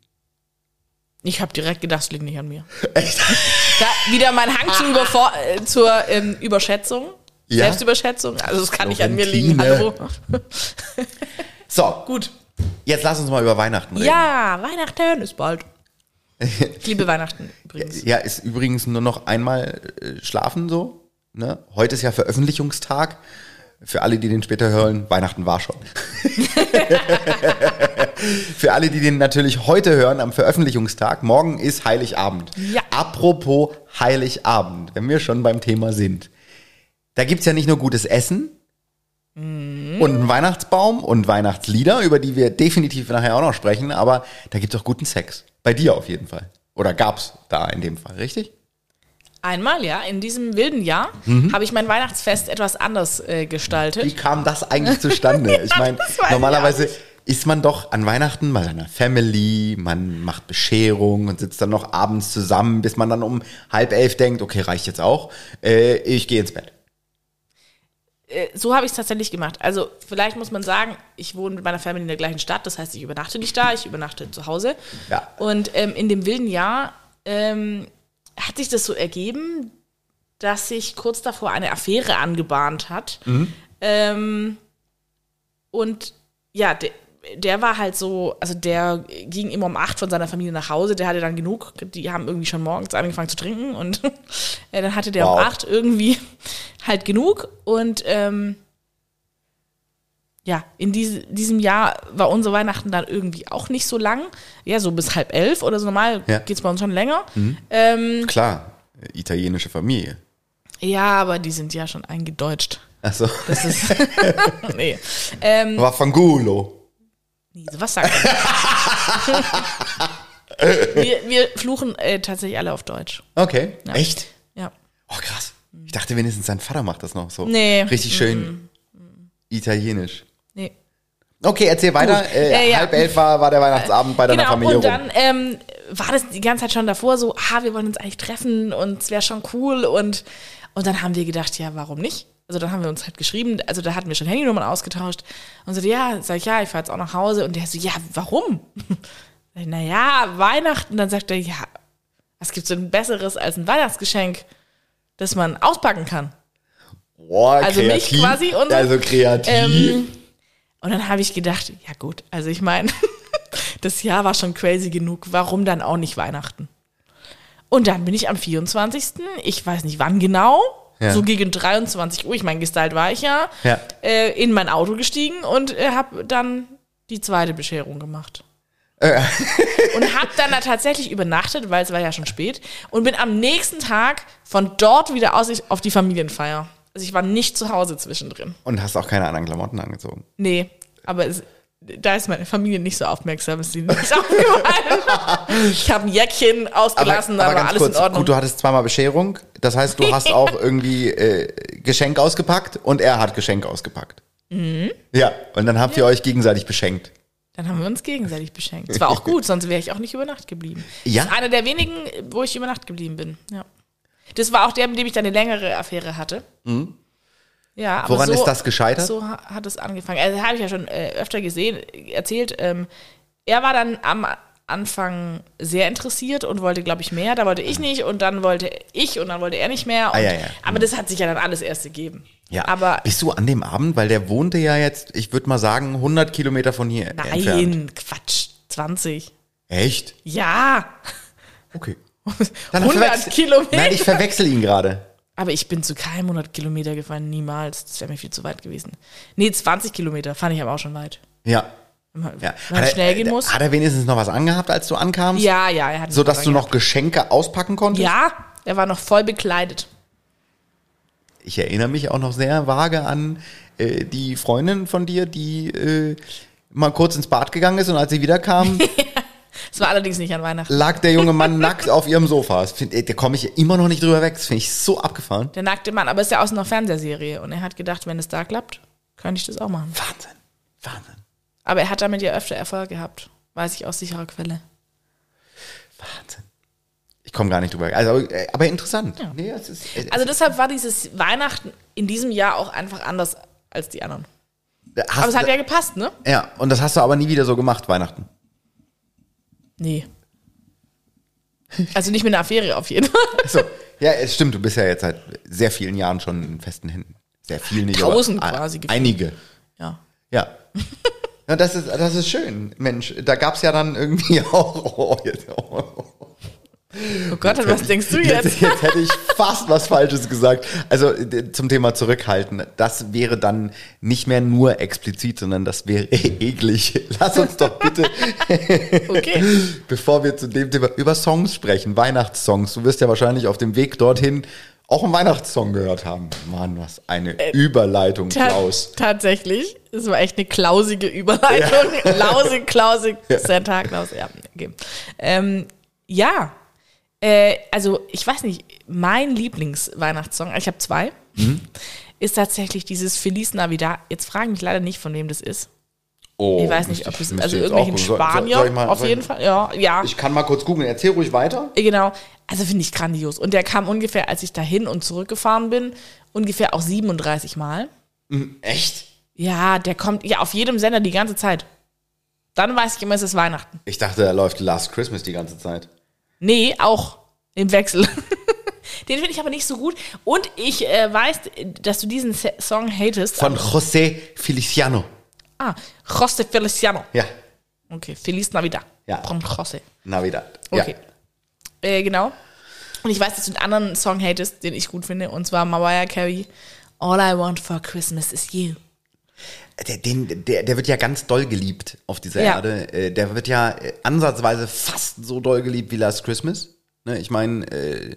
Ich habe direkt gedacht, es liegt nicht an mir. Echt? Da wieder mein Hang zur, Überfor äh, zur ähm, Überschätzung. Ja. Selbstüberschätzung, also das kann nicht an mir liegen. Florentine. Hallo. So, Gut. jetzt lass uns mal über Weihnachten reden. Ja, Weihnachten ist bald. Ich liebe Weihnachten übrigens. Ja, ist übrigens nur noch einmal äh, schlafen so. Ne? Heute ist ja Veröffentlichungstag. Für alle, die den später hören, Weihnachten war schon. Für alle, die den natürlich heute hören, am Veröffentlichungstag, morgen ist Heiligabend. Ja. Apropos Heiligabend, wenn wir schon beim Thema sind. Da gibt's ja nicht nur gutes Essen Mhm. und einen Weihnachtsbaum und Weihnachtslieder, über die wir definitiv nachher auch noch sprechen, aber da gibt's auch guten Sex. Bei dir auf jeden Fall. Oder gab's da in dem Fall, richtig? Einmal, ja, in diesem wilden Jahr Mhm. habe ich mein Weihnachtsfest etwas anders äh, gestaltet. Wie kam das eigentlich zustande? Ich meine, normalerweise ist man doch an Weihnachten bei seiner Family, man macht Bescherung und sitzt dann noch abends zusammen, bis man dann um halb elf denkt, okay, reicht jetzt auch, äh, ich gehe ins Bett. Äh, so habe ich es tatsächlich gemacht. Also vielleicht muss man sagen, ich wohne mit meiner Family in der gleichen Stadt, das heißt, ich übernachte nicht da, ich übernachte zu Hause. Ja. Und ähm, in dem wilden Jahr ähm, hat sich das so ergeben, dass sich kurz davor eine Affäre angebahnt hat. Ähm, und ja, der, der war halt so, also der ging immer um acht von seiner Familie nach Hause, der hatte dann genug, die haben irgendwie schon morgens angefangen zu trinken und äh, dann hatte der um Wow. acht irgendwie halt genug und ähm, ja, in diese, diesem Jahr war unser Weihnachten dann irgendwie auch nicht so lang. Ja, so bis halb elf oder so. Normal Ja. geht's bei uns schon länger. Ähm, Klar, italienische Familie. ja, aber die sind ja schon eingedeutscht. Also, Das ist. nee. Ähm, war Fangulo. nee, was sagt wir, wir fluchen äh, tatsächlich alle auf Deutsch. Okay, Ja. echt? Ja. Oh, krass. Ich dachte wenigstens sein Vater macht das noch so. Nee. Richtig schön italienisch. Okay, erzähl weiter. Äh, Äh, ja. Halb elf war, war der Weihnachtsabend bei deiner Genau, Familie und dann ähm, war das die ganze Zeit schon davor so, ah, wir wollen uns eigentlich treffen und es wäre schon cool. Und, und dann haben wir gedacht, ja, warum nicht? Also dann haben wir uns halt geschrieben, also da hatten wir schon Handynummern ausgetauscht. Und so, ja, sag ich, ja, ich fahr jetzt auch nach Hause. Und der so, ja, warum? Sag ich, naja, Weihnachten. Dann sagt er, ja, was gibt's denn Besseres als ein Weihnachtsgeschenk, das man auspacken kann? Boah, also mich kreativ. quasi und so. Also kreativ. Ähm, und dann habe ich gedacht, ja gut, also ich meine, das Jahr war schon crazy genug, warum dann auch nicht Weihnachten? Und dann bin ich am 24., ich weiß nicht wann genau, Ja. so gegen 23 Uhr, ich meine, Gestalt war ich ja, Ja. äh, in mein Auto gestiegen und äh, habe dann die zweite Bescherung gemacht. und habe dann da tatsächlich übernachtet, weil es war ja schon spät und bin am nächsten Tag von dort wieder aus auf die Familienfeier. Also ich war nicht zu Hause zwischendrin. Und hast auch keine anderen Klamotten angezogen. Nee, aber es, da ist meine Familie nicht so aufmerksam, ist ihnen nicht aufgefallen. ich habe ein Jäckchen ausgelassen, da war alles in Ordnung. gut, du hattest zweimal Bescherung. Das heißt, du hast auch irgendwie äh, Geschenk ausgepackt und er hat Geschenk ausgepackt. Mhm. Ja, und dann habt ihr euch gegenseitig beschenkt. Dann haben wir uns gegenseitig beschenkt. Es war auch gut, sonst wäre ich auch nicht über Nacht geblieben. Ja? Das ist einer der wenigen, wo ich über Nacht geblieben bin. Ja. Das war auch der, mit dem ich dann eine längere Affäre hatte. Ja, aber. Woran so, ist das gescheitert? So ha- hat es angefangen. Also, habe ich ja schon äh, öfter gesehen, erzählt. Ähm, er war dann am Anfang sehr interessiert und wollte, glaube ich, mehr. Da wollte ich nicht und dann wollte ich und dann wollte er nicht mehr. Und, Ah, ja, ja. Aber das hat sich ja dann alles erst gegeben. Ja, Aber bist du an dem Abend, weil der wohnte ja jetzt, ich würde mal sagen, 100 Kilometer von hier entfernt. nein, Quatsch, 20. Echt? Ja. Okay. 100 verwechsel- Kilometer. Nein, ich verwechsel ihn gerade. Aber ich bin zu keinem 100 Kilometer gefahren, niemals. Das wäre mir viel zu weit gewesen. Nee, 20 Kilometer fand ich aber auch schon weit. Ja. Wenn man, ja. man schnell gehen äh, muss. Hat er wenigstens noch was angehabt, als du ankamst? Ja, ja, er hat So dass du noch. Geschenke auspacken konntest? Ja, er war noch voll bekleidet. Ich erinnere mich auch noch sehr vage an äh, die Freundin von dir, die äh, mal kurz ins Bad gegangen ist und als sie wiederkam, Es war allerdings nicht an Weihnachten. lag der junge Mann nackt auf ihrem Sofa. Das find, da komme ich immer noch nicht drüber weg. Das finde ich so abgefahren. Der nackte Mann, aber es ist ja aus einer Fernsehserie. Und er hat gedacht, wenn es da klappt, könnte ich das auch machen. Wahnsinn. Wahnsinn. Aber er hat damit ja öfter Erfolg gehabt. Weiß ich aus sicherer Quelle. Wahnsinn. Ich komme gar nicht drüber weg. Also, äh, aber interessant. Nee, es ist, äh, Also deshalb war dieses Weihnachten in diesem Jahr auch einfach anders als die anderen. hast, Aber es hat ja gepasst, ne? ja, und das hast du aber nie wieder so gemacht, Weihnachten. Nee. Also nicht mit einer Affäre auf jeden Fall. So. Ja, es stimmt, du bist ja jetzt seit sehr vielen Jahren schon in festen Händen. Sehr viel nicht. Tausend aber, quasi gefühlt. Einige. Ja. Ja. Ja, das ist, das ist schön. Mensch, da gab's ja dann irgendwie auch. Oh, jetzt, oh. Oh Gott, an was denkst du jetzt? Jetzt, hätte ich fast was Falsches gesagt. Also d- zum Thema zurückhalten. Das wäre dann nicht mehr nur explizit, sondern das wäre eklig. Lass uns doch bitte, Okay. bevor wir zu dem Thema über Songs sprechen, Weihnachtssongs. Du wirst ja wahrscheinlich auf dem Weg dorthin auch einen Weihnachtssong gehört haben. Mann, was eine Überleitung, Ta Klaus. Tatsächlich. Das war echt eine klausige Überleitung. Lausig, klausig, Santa Klaus. Ja, okay. Ähm, ja. Äh, also, ich weiß nicht, mein Lieblingsweihnachtssong, ich habe zwei, Mhm. ist tatsächlich dieses Feliz Navidad. Jetzt fragen mich leider nicht, von wem das ist. Oh, Ich weiß nicht, ob es, also irgendwelchen Spanier, mal- auf jeden Fall. Ja, ja. Ich kann mal kurz googeln. Erzähl ruhig weiter. Genau. Also finde ich grandios. Und der kam ungefähr, als ich dahin und zurückgefahren bin, ungefähr auch 37 Mal. Echt? Ja, der kommt ja auf jedem Sender die ganze Zeit. Dann weiß ich immer, es ist Weihnachten. Ich dachte, er läuft Last Christmas die ganze Zeit. Nee, auch im Wechsel. Den finde ich aber nicht so gut. Und ich äh, weiß, dass du diesen Se- Song hatest. Von José Feliciano. ah, José Feliciano. Ja, Okay, Feliz Navidad. Ja. Von José. Navidad. Okay. Äh, genau. Und ich weiß, dass du einen anderen Song hatest, den ich gut finde, und zwar Mariah Carey. All I want for Christmas is you. Der, den, der, der wird ja ganz doll geliebt auf dieser Ja. Erde. Äh, Der wird ja äh, ansatzweise fast so doll geliebt wie Last Christmas. Ne, ich meine, äh,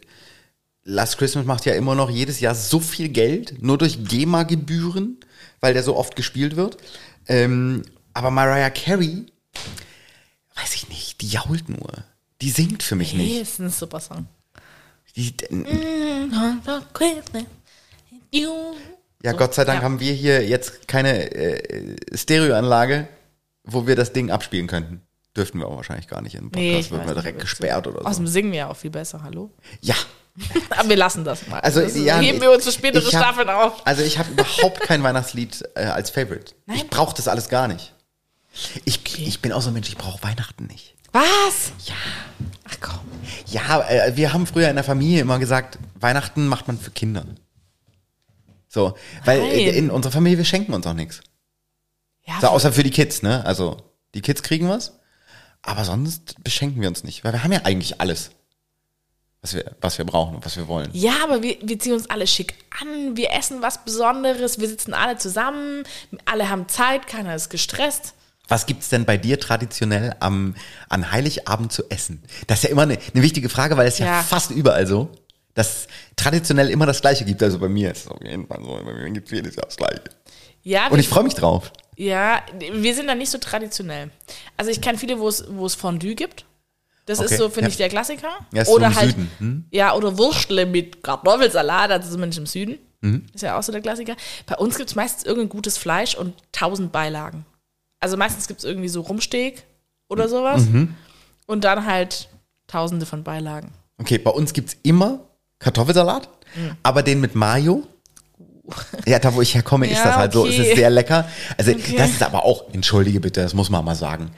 Last Christmas macht ja immer noch jedes Jahr so viel Geld, nur durch GEMA-Gebühren, weil der so oft gespielt wird. Ähm, aber Mariah Carey, weiß ich nicht, die jault nur. Die singt für mich Nee, nicht. ist ein super Song. Die, For Ja, Gott sei Dank Ja. haben wir hier jetzt keine äh, Stereoanlage, wo wir das Ding abspielen könnten. Dürften wir auch wahrscheinlich gar nicht im Podcast, Nee, man nicht, direkt gesperrt oder so. Außerdem singen wir ja auch viel besser, hallo? Ja, Aber wir lassen das mal. also das ja, heben wir uns für spätere hab- Staffeln auf. Also ich habe überhaupt kein Weihnachtslied äh, als Favorite. Nein? Ich brauche das alles gar nicht. Ich, ich bin auch so ein Mensch, ich brauche Weihnachten nicht. Was? Ja. Ach komm. Ja, äh, wir haben früher in der Familie immer gesagt, Weihnachten macht man für Kinder. So, weil äh, Nein. in unserer Familie, wir schenken uns auch nichts. Ja, So, außer für die Kids, ne? Also, die Kids kriegen was, aber sonst beschenken wir uns nicht, weil wir haben ja eigentlich alles, was wir, was wir brauchen und was wir wollen. Ja, aber wir, wir ziehen uns alle schick an, wir essen was Besonderes, wir sitzen alle zusammen, alle haben Zeit, keiner ist gestresst. Was gibt's denn bei dir traditionell am, an Heiligabend zu essen? Das ist ja immer eine, eine wichtige Frage, weil es ja. Ja. fast überall so, dass traditionell immer das Gleiche gibt. Also bei mir ist es auf jeden Fall so, bei mir gibt's jedes Jahr das Gleiche. Ja, Und ich freue mich drauf. ja, wir sind da nicht so traditionell. Also ich kenne viele, wo es, es Fondue gibt. Das Okay, ist so, finde ja. ich, der Klassiker. Ja, so oder im halt, Süden, hm? ja, oder Würstle mit Kartoffelsalat, also zumindest im Süden. Mhm. Ist ja auch so der Klassiker. Bei uns gibt es meistens irgendein gutes Fleisch und tausend Beilagen. Also meistens gibt es irgendwie so Rumsteak oder Mhm. sowas. Und dann halt tausende von Beilagen. Okay, bei uns gibt's immer Kartoffelsalat, aber den mit Mayo. Ja, da wo ich herkomme, ist Ja, das halt so. Es okay. ist sehr lecker. Also Okay. das ist aber auch, entschuldige bitte, das muss man mal sagen.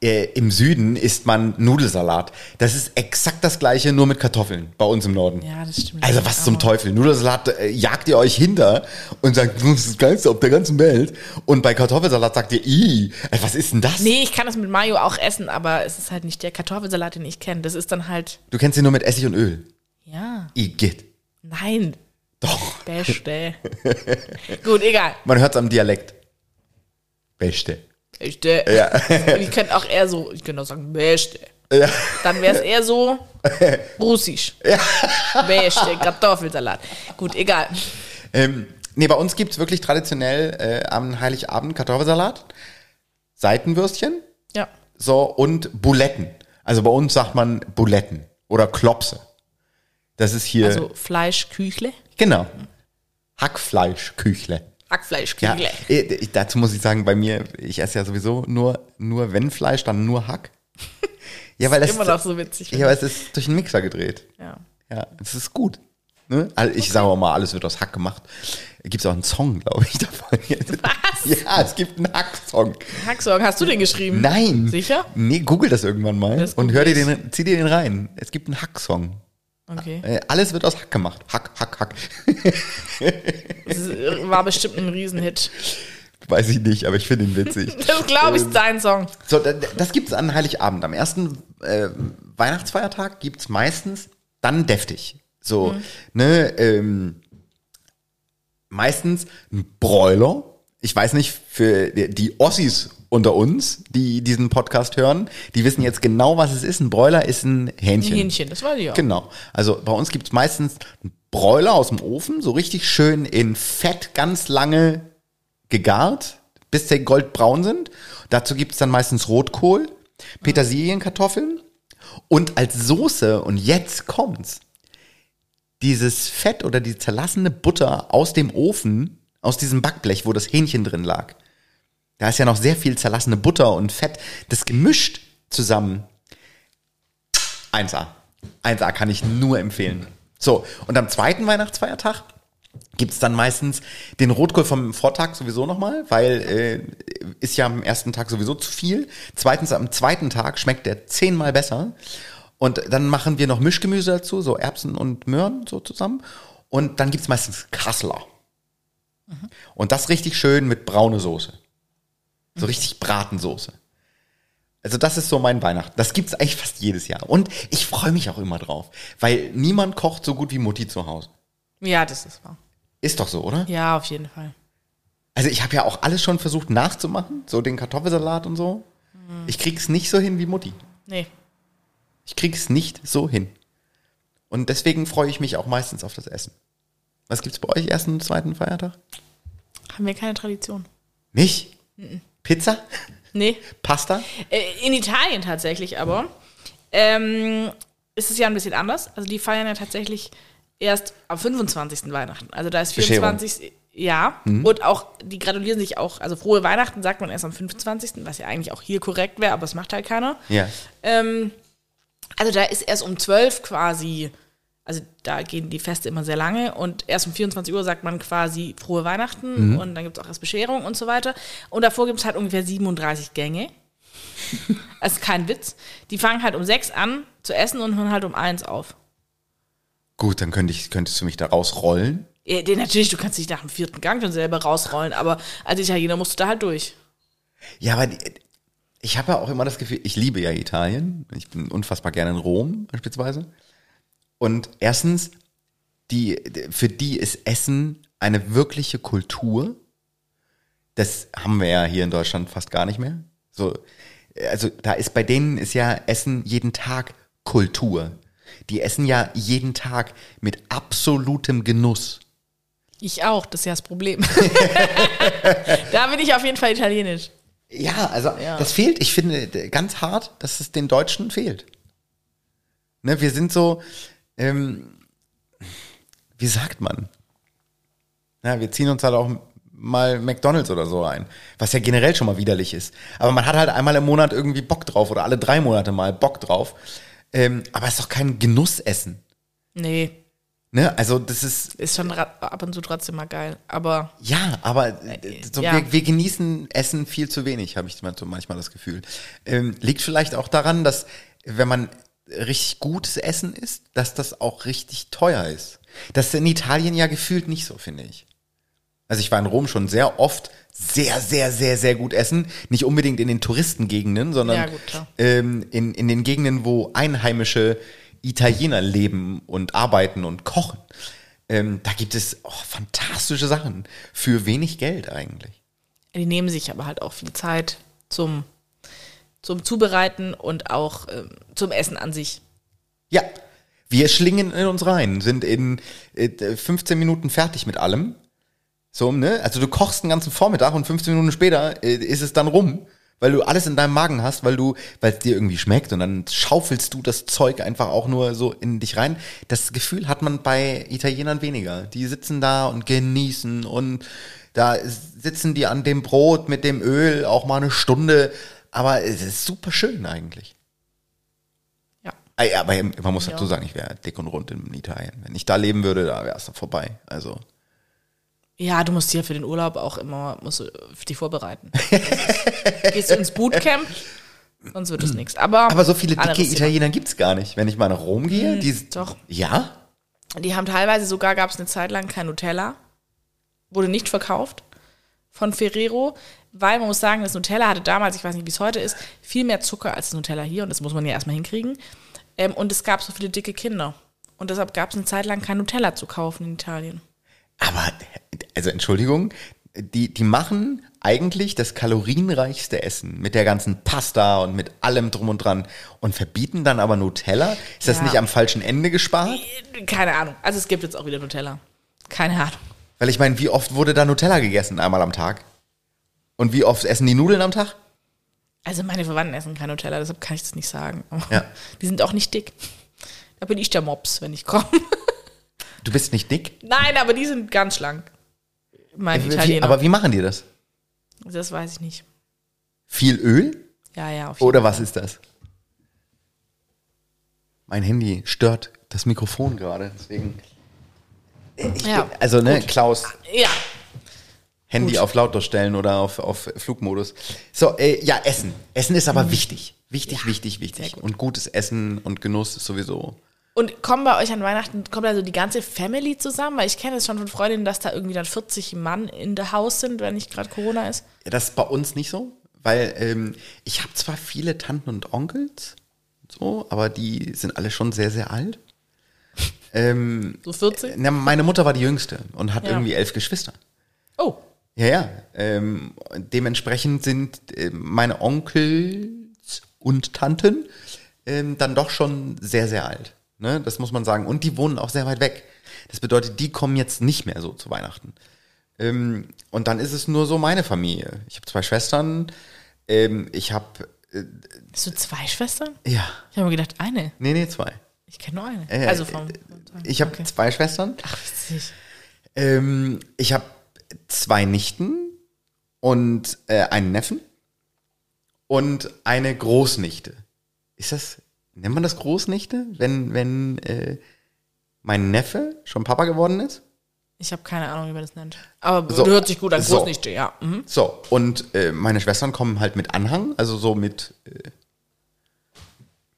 Äh, Im Süden isst man Nudelsalat. Das ist exakt das gleiche, nur mit Kartoffeln bei uns im Norden. Ja, das stimmt. Also was zum Aber- Teufel? Nudelsalat äh, jagt ihr euch hinter und sagt, das ist das Geilste auf der ganzen Welt. Und bei Kartoffelsalat sagt ihr, i, äh, was ist denn das? Nee, ich kann das mit Mayo auch essen, aber es ist halt nicht der Kartoffelsalat, den ich kenne. Das ist dann halt, Du kennst ihn nur mit Essig und Öl. Ja, Igitt. nein, Doch. beste. Gut, egal. Man hört's am Dialekt. Beste. Beste. Ja. Ich könnte auch eher so, ich könnte auch sagen, beste. Ja. Dann wäre es eher so russisch. Beste, Kartoffelsalat. Gut, egal. Ähm, nee, bei uns gibt's wirklich traditionell äh, am Heiligabend Kartoffelsalat, Seitenwürstchen, Ja. so und Buletten. Also bei uns sagt man Buletten oder Klopse. Das ist hier Also Fleisch, Küchle. genau Hackfleischküchle. Hackfleisch, Ja, Küchle. äh, ich, dazu muss ich sagen, bei mir, ich esse ja sowieso nur nur wenn Fleisch, dann nur Hack. Ja, weil das Immer noch so witzig. Ja, weil es ist durch den Mixer gedreht. Ja. Ja, es ist gut. Ne? Also ich sage auch mal, alles wird aus Hack gemacht. Gibt es auch einen Song, glaube ich, davon. Was? Ja, es gibt einen Hack-Song. Hacksong, hast du den geschrieben? Nein. Sicher? Nee, google das irgendwann mal Das und hör dir den, zieh dir den rein. Es gibt einen Hack-Song. Okay. Äh, alles wird aus Hack gemacht. Hack, Hack, Hack. Das ist- war bestimmt ein Riesenhit. Weiß ich nicht, aber ich finde ihn witzig. Das glaube ich ist dein Song. So, da- das gibt's an Heiligabend. Am ersten äh, Weihnachtsfeiertag gibt's meistens dann deftig. So, ne, ähm, meistens ein Bräuler. Ich weiß nicht, für die Ossis unter uns, die diesen Podcast hören, die wissen jetzt genau, was es ist. Ein Bräuler ist ein Hähnchen. Ein Hähnchen, das weiß ich auch. Genau. Also bei uns gibt's meistens einen Bräuler aus dem Ofen, so richtig schön in Fett ganz lange gegart, bis sie goldbraun sind. Dazu gibt's dann meistens Rotkohl, Petersilienkartoffeln und als Soße, und jetzt kommt's, dieses Fett oder die zerlassene Butter aus dem Ofen, aus diesem Backblech, wo das Hähnchen drin lag. Da ist ja noch sehr viel zerlassene Butter und Fett. Das gemischt zusammen 1A. 1A kann ich nur empfehlen. So, und am zweiten Weihnachtsfeiertag gibt's dann meistens den Rotkohl vom Vortag sowieso nochmal, weil äh, ist ja am ersten Tag sowieso zu viel. Zweitens, am zweiten Tag schmeckt der zehnmal besser. Und dann machen wir noch Mischgemüse dazu, so Erbsen und Möhren so zusammen. Und dann gibt's meistens Kassler. Und das richtig schön mit braune Soße. So richtig Bratensoße. Also das ist so mein Weihnachten. Das gibt's eigentlich fast jedes Jahr. Und ich freue mich auch immer drauf, weil niemand kocht so gut wie Mutti zu Hause. Ja, das ist wahr. Ist doch so, oder? Ja, auf jeden Fall. Also ich habe ja auch alles schon versucht nachzumachen, so den Kartoffelsalat und so. Ich krieg's nicht so hin wie Mutti. Nee. Ich krieg's nicht so hin. Und deswegen freue ich mich auch meistens auf das Essen. Was gibt's bei euch ersten und zweiten Feiertag? Haben wir keine Tradition. Nicht? Pizza? Nee. Pasta? Äh, In Italien tatsächlich aber ähm, ist es ja ein bisschen anders. Also die feiern ja tatsächlich erst am 25. Weihnachten. Also da ist Bescherung. 24. Ja, und auch, die gratulieren sich auch, also frohe Weihnachten sagt man erst am 25., was ja eigentlich auch hier korrekt wäre, aber es macht halt keiner. Ja. Ähm, also da ist erst um 12 quasi, also da gehen die Feste immer sehr lange und erst um 24 Uhr sagt man quasi frohe Weihnachten und dann gibt es auch erst Bescherung und so weiter. Und davor gibt es halt ungefähr 37 Gänge. Das ist kein Witz. Die fangen halt um 6 an zu essen und hören halt um 1 auf. Gut, dann könnte ich, könntest du mich da rausrollen. Ja, natürlich, du kannst dich nach dem vierten Gang schon selber rausrollen, aber als Italiener musst du da halt durch. Ja, aber die, ich habe ja auch immer das Gefühl, ich liebe ja Italien. Ich bin unfassbar gerne in Rom beispielsweise. Und erstens, die, für die ist Essen eine wirkliche Kultur. Das haben wir ja hier in Deutschland fast gar nicht mehr. So, also da ist bei denen ist ja Essen jeden Tag Kultur. Die essen ja jeden Tag mit absolutem Genuss. Ich auch, das ist ja das Problem. da bin ich auf jeden Fall italienisch. Ja, also Ja. das fehlt, ich finde ganz hart, dass es den Deutschen fehlt. Ne, wir sind so, ähm, wie sagt man? Ja, wir ziehen uns halt auch mal McDonalds oder so ein, was ja generell schon mal widerlich ist. Aber man hat halt einmal im Monat irgendwie Bock drauf oder alle drei Monate mal Bock drauf. Ähm, aber es ist doch kein Genussessen. Nee, Ne? Also das ist, ist schon ab und zu trotzdem mal geil. Aber Ja, aber äh, so, ja. Wir, wir genießen Essen viel zu wenig, habe ich manchmal manchmal das Gefühl. Ähm, liegt vielleicht auch daran, dass wenn man richtig gutes Essen isst, dass das auch richtig teuer ist. Das ist in Italien ja gefühlt nicht so, finde ich. Also ich war in Rom schon sehr oft sehr, sehr, sehr, sehr gut essen. Nicht unbedingt in den Touristengegenden, sondern Ja, gut, ähm, in, in den Gegenden, wo einheimische Italiener leben und arbeiten und kochen. Ähm, da gibt es oh, fantastische Sachen für wenig Geld eigentlich. die nehmen sich aber halt auch viel Zeit zum, zum Zubereiten und auch ähm, zum Essen an sich. Ja, wir schlingen in uns rein, sind in äh, 15 Minuten fertig mit allem. So, ne? Also du kochst den ganzen Vormittag und 15 Minuten später äh, ist es dann rum, weil du alles in deinem Magen hast, weil du, weil es dir irgendwie schmeckt und dann schaufelst du das Zeug einfach auch nur so in dich rein. Das Gefühl hat man bei Italienern weniger. Die sitzen da und genießen und da sitzen die an dem Brot mit dem Öl auch mal eine Stunde, aber es ist super schön eigentlich. Ja. Ah, Aber man muss Ja. dazu sagen, ich wäre dick und rund in Italien. Wenn ich da leben würde, da wäre es doch vorbei. Also. Ja, du musst ja für den Urlaub auch immer musst du dich vorbereiten. Gehst du ins Bootcamp, Sonst wird es nichts. Aber, Aber so viele dicke. Italiener gibt's gar nicht. Wenn ich mal nach Rom gehe, die, doch. Ja? Die haben teilweise sogar, gab es eine Zeit lang kein Nutella. Wurde nicht verkauft von Ferrero, weil man muss sagen, das Nutella hatte damals, ich weiß nicht, wie es heute ist, viel mehr Zucker als das Nutella hier und das muss man ja erstmal hinkriegen. Ähm, und es gab so viele dicke Kinder. Und deshalb gab es eine Zeit lang kein Nutella zu kaufen in Italien. Aber, also Entschuldigung, die, die machen eigentlich das kalorienreichste Essen mit der ganzen Pasta und mit allem drum und dran und verbieten dann aber Nutella? Ist das Ja. nicht am falschen Ende gespart? Keine Ahnung. Also es gibt jetzt auch wieder Nutella. Keine Ahnung. Weil ich meine, wie oft wurde da Nutella gegessen? Einmal am Tag? Und wie oft essen die Nudeln am Tag? Also meine Verwandten essen kein Nutella, deshalb kann ich das nicht sagen. Ja. Die sind auch nicht dick. Da bin ich der Mops, wenn ich komme. Du bist nicht dick? Nein, aber die sind ganz schlank. Mein Wie, Italiener. aber wie machen die das? das weiß ich nicht. Viel Öl? Ja, ja, auf jeden Oder was ist das? Mein Handy stört das Mikrofon gerade, deswegen. Ich, Ja, also, ne, Klaus, Ja, Handy Gut. auf lautlos stellen oder auf, auf Flugmodus. So, äh, ja, Essen. Essen ist aber wichtig. Wichtig, wichtig, wichtig. Und gutes Essen und Genuss ist sowieso. Und kommen bei euch an Weihnachten, kommt also die ganze Family zusammen? Weil ich kenne es schon von Freundinnen, dass da irgendwie dann 40 Mann in der Haus sind, wenn nicht gerade Corona ist. Ja, das ist bei uns nicht so, weil ähm, ich habe zwar viele Tanten und Onkels, so, aber die sind alle schon sehr, sehr alt. Ähm, So 40? na, meine Mutter war die jüngste und hat Ja. irgendwie elf Geschwister. Oh, Ja, ja. Ähm, dementsprechend sind äh, meine Onkels und Tanten ähm, dann doch schon sehr, sehr alt. Ne? Das muss man sagen. Und die wohnen auch sehr weit weg. Das bedeutet, die kommen jetzt nicht mehr so zu Weihnachten. Ähm, und dann ist es nur so meine Familie. Ich habe zwei Schwestern. Ähm, ich habe, hast du zwei Schwestern? ja, Ich habe mir gedacht, eine. nee, nee, zwei. Ich kenne nur eine. Äh, also vom. Ich habe Okay. zwei Schwestern. Ach, witzig. Ähm, ich habe zwei Nichten und äh, einen Neffen und eine Großnichte. Ist das, nennt man das Großnichte, wenn, wenn äh, mein Neffe schon Papa geworden ist? Ich habe keine Ahnung, wie man das nennt. Aber So. hört sich gut an. So. Großnichte, ja. Mhm. So, und äh, meine Schwestern kommen halt mit Anhang, also so mit, äh,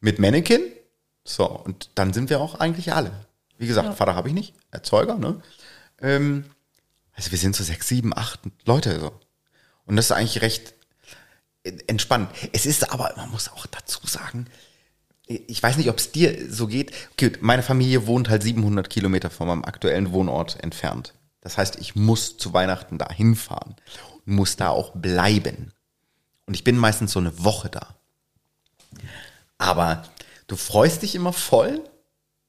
mit Mannequin. So, und dann sind wir auch eigentlich alle. Wie gesagt, Vater habe ich nicht, Erzeuger, ne? Ähm, also wir sind so sechs, sieben, acht Leute so. Und das ist eigentlich recht entspannt. Es ist aber, man muss auch dazu sagen, ich weiß nicht, ob es dir so geht. Okay, meine Familie wohnt halt 700 Kilometer von meinem aktuellen Wohnort entfernt. Das heißt, ich muss zu Weihnachten da hinfahren und muss da auch bleiben. Und ich bin meistens so eine Woche da. Aber du freust dich immer voll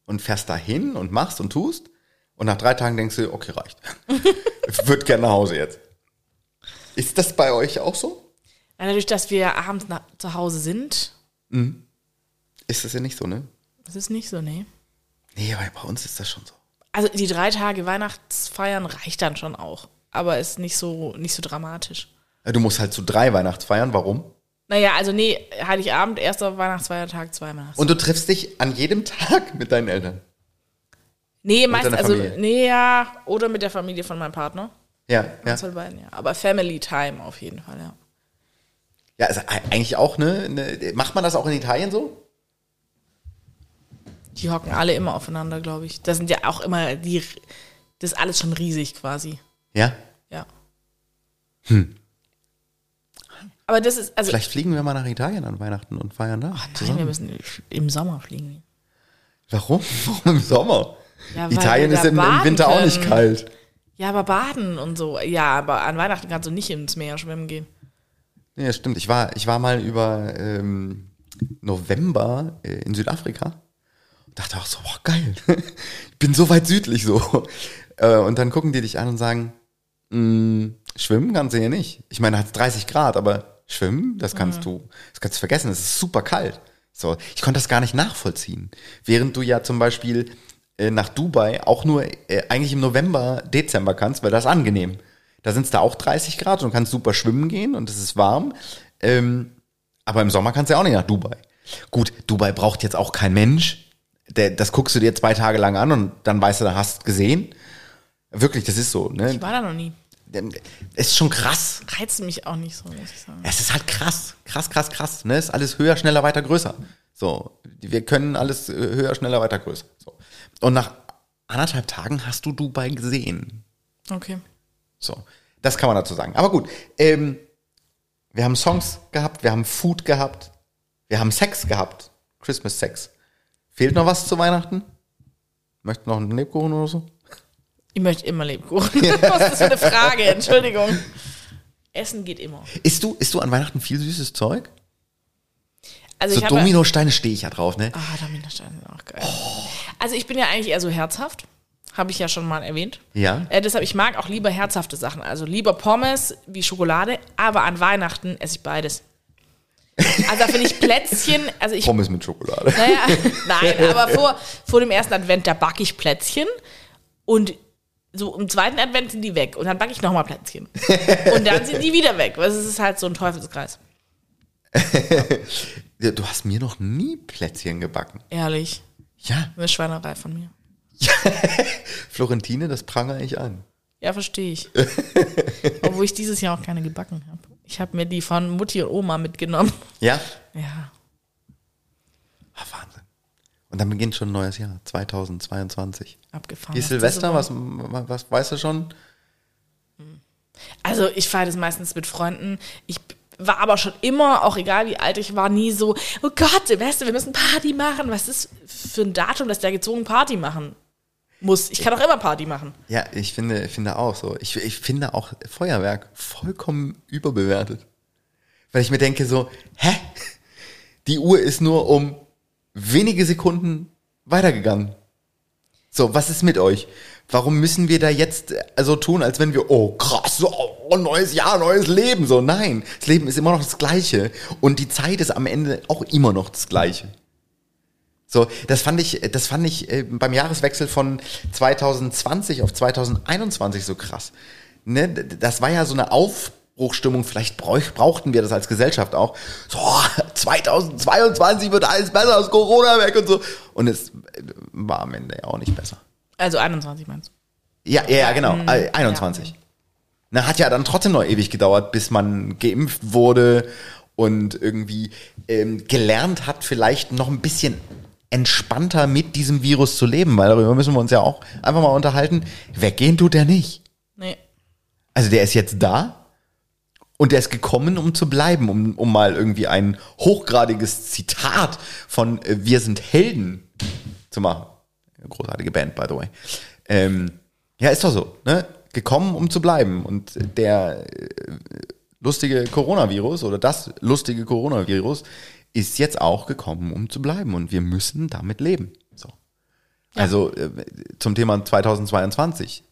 und fährst da hin und machst und tust. Und nach drei Tagen denkst du, okay, reicht. Ich würde gerne nach Hause jetzt. Ist das bei euch auch so? Ja, Dadurch, dass wir abends nach, zu Hause sind, Ist das ja nicht so, ne? das ist nicht so, nee. Nee, aber bei uns ist das schon so. Also die drei Tage Weihnachtsfeiern reicht dann schon auch. Aber ist nicht so, nicht so dramatisch. Ja, Du musst halt zu drei Weihnachtsfeiern, warum? Naja, also nee, Heiligabend, erster Weihnachtsfeiertag, zwei Weihnachts. Und du triffst dich an jedem Tag mit deinen Eltern. Nee, meistens, also, nee, ja, oder mit der Familie von meinem Partner. Ja, ja. Beiden, ja. Aber Family Time auf jeden Fall, ja. Ja, also e- eigentlich auch, ne, ne? Macht man das auch in Italien so? Die hocken alle immer aufeinander, glaube ich. Das sind ja auch immer die, das ist alles schon riesig quasi. Ja. Ja. Aber das ist, also, Vielleicht fliegen wir mal nach Italien an Weihnachten und feiern da. nein, wir müssen im Sommer fliegen. Warum? Warum im Sommer? Ja, Italien ist im, im Winter auch nicht können. kalt. Ja, aber baden und so. Ja, aber an Weihnachten kannst du nicht ins Meer schwimmen gehen. Nee, das stimmt. Ich war, ich war mal über ähm, November äh, in Südafrika und dachte auch so, boah, geil. ich bin so weit südlich so. Äh, und dann gucken die dich an und sagen, "Mm, schwimmen kannst du hier nicht. Ich meine, da hat 30 Grad, aber schwimmen, das kannst du, das kannst du vergessen. Es ist super kalt. So, ich konnte das gar nicht nachvollziehen. Während du ja zum Beispiel nach Dubai auch nur äh, eigentlich im November, Dezember kannst, weil das ist angenehm. Da sind es da auch 30 Grad und du kannst super schwimmen gehen und es ist warm. Ähm, aber im Sommer kannst du ja auch nicht nach Dubai. Gut, Dubai braucht jetzt auch kein Mensch. Der, das guckst du dir zwei Tage lang an und dann weißt du, da hast du gesehen. Wirklich, das ist so. Ne? Ich war da noch nie. ist schon krass. Reizt mich auch nicht so, muss ich sagen. Es ist halt krass, krass, krass, krass. Ne? Ist alles höher, schneller, weiter, größer. So, wir können alles äh, höher, schneller, weiter, größer. So. Und nach anderthalb Tagen hast du Dubai gesehen. Okay. So, das kann man dazu sagen. Aber gut, ähm, wir haben Songs gehabt, wir haben Food gehabt, wir haben Sex gehabt, Christmas Sex. Fehlt noch was zu Weihnachten? Möchten noch einen Lebkuchen oder so? Ich möchte immer Lebkuchen. Was ist das für eine Frage? Entschuldigung. Essen geht immer. Isst du, isst du an Weihnachten viel süßes Zeug? Also So Dominosteine stehe ich ja drauf, ne? Ah, Dominosteine sind auch geil. Also ich bin ja eigentlich eher so herzhaft. Habe ich ja schon mal erwähnt. Ja. Äh, deshalb, ich mag auch lieber herzhafte Sachen. Also lieber Pommes wie Schokolade, aber an Weihnachten esse ich beides. Also da finde ich Plätzchen, also ich, Pommes mit Schokolade. naja, nein, aber vor, vor dem ersten Advent, da backe ich Plätzchen und so im zweiten Advent sind die weg und dann backe ich nochmal Plätzchen. Und dann sind die wieder weg. weil Es ist halt so ein Teufelskreis. Du hast mir noch nie Plätzchen gebacken. Ehrlich. Ja, Eine Schweinerei von mir. Florentine, das prangere ich an. Ja, verstehe ich. Obwohl ich dieses Jahr auch keine gebacken habe. Ich habe mir die von Mutti und Oma mitgenommen. Ja? Ja. Ah, Wahnsinn. Und dann beginnt schon ein neues Jahr, 2022. Abgefahren. Was Silvester? Was, was weißt du schon? Also ich feiere das meistens mit Freunden. Ich war aber schon immer, auch egal wie alt ich war, nie so, oh Gott, Silvester, wir müssen Party machen. Was ist für ein Datum, dass der gezwungen Party machen muss? Ich kann auch immer Party machen. Ja, ich finde, finde auch so. Ich, ich finde auch Feuerwerk vollkommen überbewertet. Weil ich mir denke so, hä? Die Uhr ist nur um wenige Sekunden weitergegangen. So, was ist mit euch? Warum müssen wir da jetzt äh, so tun, als wenn wir, oh krass, oh, neues Jahr, neues Leben. So, nein, das Leben ist immer noch das Gleiche. Und die Zeit ist am Ende auch immer noch das Gleiche. So, das fand ich, das fand ich äh, beim Jahreswechsel von 2020 auf 2021 so krass. Ne, das war ja so eine Aufbruchstimmung, vielleicht brauchten wir das als Gesellschaft auch. So, 2022 wird alles besser, das Corona weg und so. Und es äh, war am Ende ja auch nicht besser. Also 21 meinst du? Ja, ja, ja genau, äh, 21. Na, hat ja dann trotzdem noch ewig gedauert, bis man geimpft wurde und irgendwie ähm, gelernt hat, vielleicht noch ein bisschen entspannter mit diesem Virus zu leben, weil darüber müssen wir uns ja auch einfach mal unterhalten. Weggehen tut er nicht. Nee. Also der ist jetzt da und der ist gekommen, um zu bleiben, um, um mal irgendwie ein hochgradiges Zitat von äh, Wir sind Helden zu machen. Großartige Band, by the way. Ähm, ja, ist doch so. Ne? Gekommen, um zu bleiben. Und der äh, lustige Coronavirus oder das lustige Coronavirus ist jetzt auch gekommen, um zu bleiben. Und wir müssen damit leben. So. Also äh, zum Thema 2022.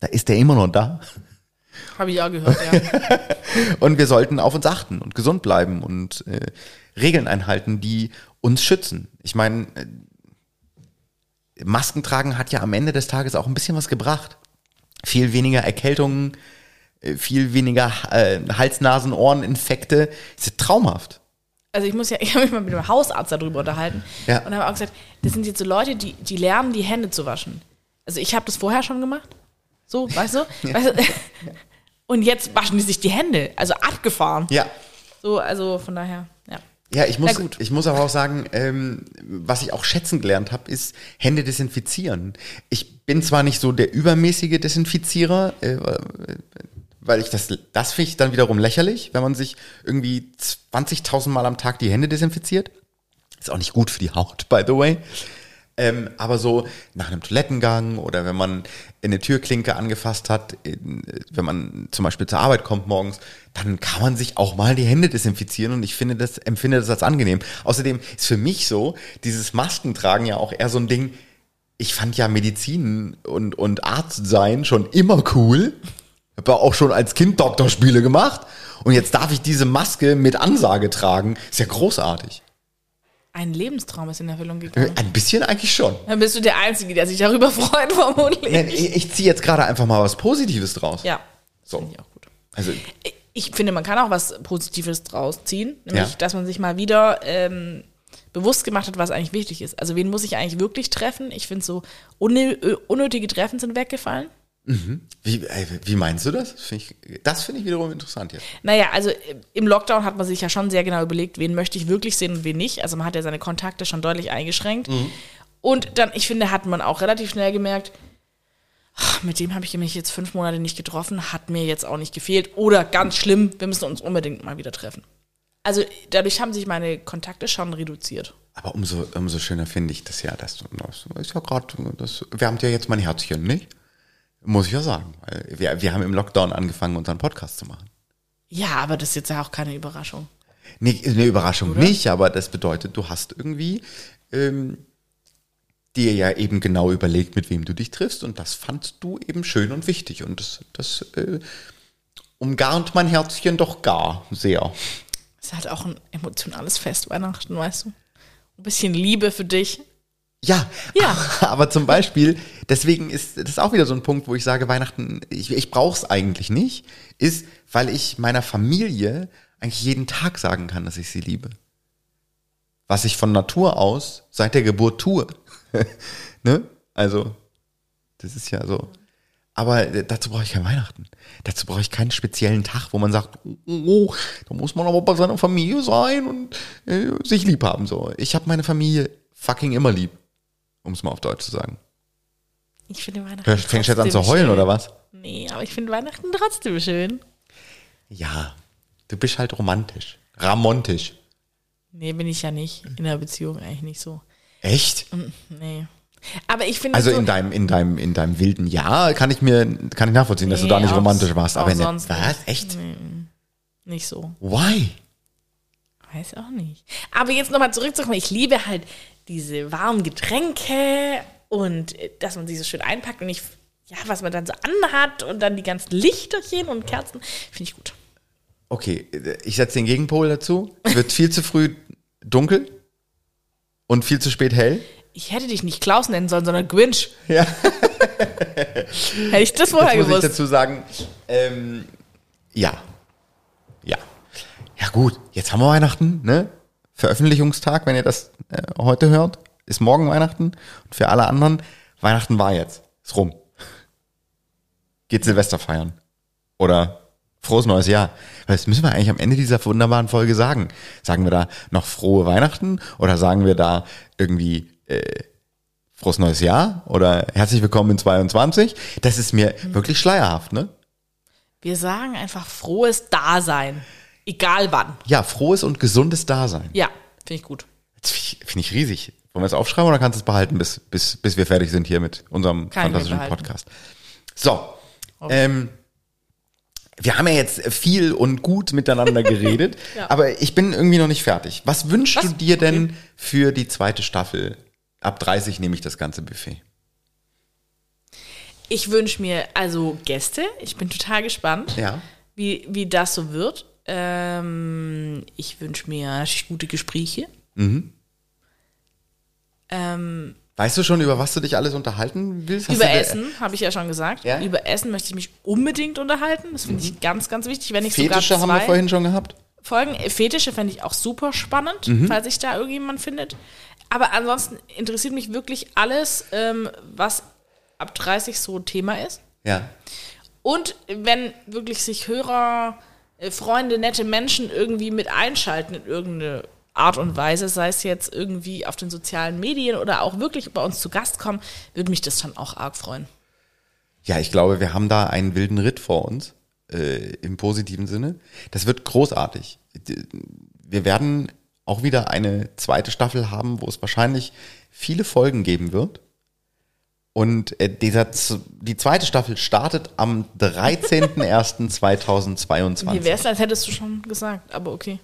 Da ist der immer noch da. Habe ich auch gehört, ja. Und wir sollten auf uns achten und gesund bleiben und äh, Regeln einhalten, die uns schützen. Ich meine, Masken tragen hat ja am Ende des Tages auch ein bisschen was gebracht. Viel weniger Erkältungen, äh, viel weniger äh, Hals-, Ohreninfekte. Das ist traumhaft. Also ich muss ja, ich habe mich mal mit dem Hausarzt darüber unterhalten Ja. und habe auch gesagt, das sind jetzt so Leute, die, die lernen, die Hände zu waschen. Also ich habe das vorher schon gemacht. So, weißt du? Weißt du? Und jetzt waschen die sich die Hände. Also abgefahren. Ja. So, also von daher, ja. Ich muss, ich muss aber auch sagen, ähm, was ich auch schätzen gelernt habe, ist Hände desinfizieren. Ich bin zwar nicht so der übermäßige Desinfizierer, äh, weil ich das, das finde ich dann wiederum lächerlich, wenn man sich irgendwie 20.000 Mal am Tag die Hände desinfiziert. Ist auch nicht gut für die Haut, by the way. Ähm, aber so nach einem Toilettengang oder wenn man eine Türklinke angefasst hat, wenn man zum Beispiel zur Arbeit kommt morgens, dann kann man sich auch mal die Hände desinfizieren und ich finde das, empfinde das als angenehm. Außerdem ist für mich so, dieses Maskentragen ja auch eher so ein Ding, ich fand ja Medizin und, und Arzt sein schon immer cool. Habe auch schon als Kind Doktorspiele gemacht und jetzt darf ich diese Maske mit Ansage tragen. Ist ja großartig. Ein Lebenstraum ist in Erfüllung gegangen. Ein bisschen eigentlich schon. Dann bist du der Einzige, der sich darüber freut, vermutlich. Nein, ich, ich ziehe jetzt gerade einfach mal was Positives draus. Ja, So. finde ich auch gut. Also, Ich finde, man kann auch was Positives draus ziehen, nämlich, Ja. dass man sich mal wieder ähm, bewusst gemacht hat, was eigentlich wichtig ist. Also wen muss ich eigentlich wirklich treffen? Ich finde so unnö- unnötige Treffen sind weggefallen. Wie, ey, wie meinst du das? Das finde ich, das finde ich wiederum interessant jetzt. Naja, also im Lockdown hat man sich ja schon sehr genau überlegt, wen möchte ich wirklich sehen und wen nicht. Also man hat ja seine Kontakte schon deutlich eingeschränkt. Und dann, ich finde, hat man auch relativ schnell gemerkt, ach, mit dem habe ich mich jetzt fünf Monate nicht getroffen, hat mir jetzt auch nicht gefehlt. Oder ganz schlimm, wir müssen uns unbedingt mal wieder treffen. Also dadurch haben sich meine Kontakte schon reduziert. Aber umso, umso schöner finde ich das ja, dass du, das ist ja gerade, das wärmt ja jetzt mein Herzchen, nicht? Muss ich ja sagen. Wir, wir haben im Lockdown angefangen, unseren Podcast zu machen. Ja, aber das ist jetzt ja auch keine Überraschung. Nee, eine Überraschung nicht, aber das bedeutet, du hast irgendwie ähm, dir ja eben genau überlegt, mit wem du dich triffst und das fandst du eben schön und wichtig und das, das äh, umgarnt mein Herzchen doch gar sehr. Es ist halt auch ein emotionales Fest, Weihnachten, weißt du? Ein bisschen Liebe für dich. Ja, Ja. aber zum Beispiel, deswegen ist das auch wieder so ein Punkt, wo ich sage, Weihnachten, ich, ich brauche es eigentlich nicht, ist, weil ich meiner Familie eigentlich jeden Tag sagen kann, dass ich sie liebe. Was ich von Natur aus seit der Geburt tue. ne? Also, das ist ja so. Aber dazu brauche ich kein Weihnachten. Dazu brauche ich keinen speziellen Tag, wo man sagt, oh, oh, da muss man aber bei seiner Familie sein und äh, sich lieb haben. So. Ich habe meine Familie fucking immer lieb, um es mal auf Deutsch zu sagen. Ich finde Weihnachten. Fängst du jetzt an zu heulen schön. oder was? Nee, aber ich finde Weihnachten trotzdem schön. Ja, du bist halt romantisch. Ramontisch. Nee, bin ich ja nicht. In der Beziehung eigentlich nicht so. Echt? Nee. Aber ich finde Also so, in deinem, in deinem, in deinem wilden Jahr kann ich mir, kann ich nachvollziehen, dass du Nee, da nicht romantisch warst. Aber sonst was? Echt? nicht so. Why? Weiß auch nicht. Aber jetzt nochmal zurückzukommen. Ich liebe halt diese warmen Getränke und äh, dass man sie so schön einpackt und ich, ja, was man dann so anhat und dann die ganzen Lichterchen und Kerzen. Finde ich gut. Okay, ich setze den Gegenpol dazu. Es wird viel zu früh dunkel und viel zu spät hell. Ich hätte dich nicht Klaus nennen sollen, sondern Grinch. Ja. Hätte ich das vorher Jetzt muss ich gewusst. dazu sagen, ähm, ja. Ja. Ja gut, jetzt haben wir Weihnachten, ne? Veröffentlichungstag, wenn ihr das äh, heute hört, ist morgen Weihnachten. Und für alle anderen, Weihnachten war jetzt. Ist rum. Geht Silvester feiern. Oder frohes neues Jahr. Das müssen wir eigentlich am Ende dieser wunderbaren Folge sagen. Sagen wir da noch frohe Weihnachten oder sagen wir da irgendwie äh, frohes neues Jahr oder herzlich willkommen in 22? Das ist mir wirklich schleierhaft, ne? Wir sagen einfach frohes Dasein. Egal wann. Ja, frohes und gesundes Dasein. Ja, finde ich gut. Finde ich, riesig. Wollen wir es aufschreiben oder kannst du es behalten, bis, bis, bis wir fertig sind hier mit unserem Kann fantastischen. Podcast? So. Ähm, wir haben ja jetzt viel und gut miteinander geredet, Ja. aber ich bin irgendwie noch nicht fertig. Was wünschst Was? du dir denn für die zweite Staffel? Ab 30 nehme ich das ganze Buffet. Ich wünsche mir also Gäste. Ich bin total gespannt, Ja. wie, wie das so wird. Ähm, ich wünsche mir gute Gespräche. Mhm. Ähm, Weißt du schon, über was du dich alles unterhalten willst? Hast über Essen, habe ich ja schon gesagt. Ja? Mhm. Über Essen möchte ich mich unbedingt unterhalten. Das finde ich ganz, ganz wichtig. Wenn ich Fetische haben wir vorhin schon gehabt. Folgen. Äh, Fetische fände ich auch super spannend, Mhm. falls sich da irgendjemand findet. Aber ansonsten interessiert mich wirklich alles, ähm, was ab 30 so Thema ist. Ja. Und wenn wirklich sich Hörer, Freunde, nette Menschen irgendwie mit einschalten in irgendeine Art und Weise, sei es jetzt irgendwie auf den sozialen Medien oder auch wirklich bei uns zu Gast kommen, würde mich das schon auch arg freuen. Ja, ich glaube, wir haben da einen wilden Ritt vor uns, äh, im positiven Sinne. Das wird großartig. Wir werden auch wieder eine zweite Staffel haben, wo es wahrscheinlich viele Folgen geben wird. Und äh, dieser, die zweite Staffel startet am 13.01.2022. Wie wäre es, als hättest du schon gesagt, aber okay.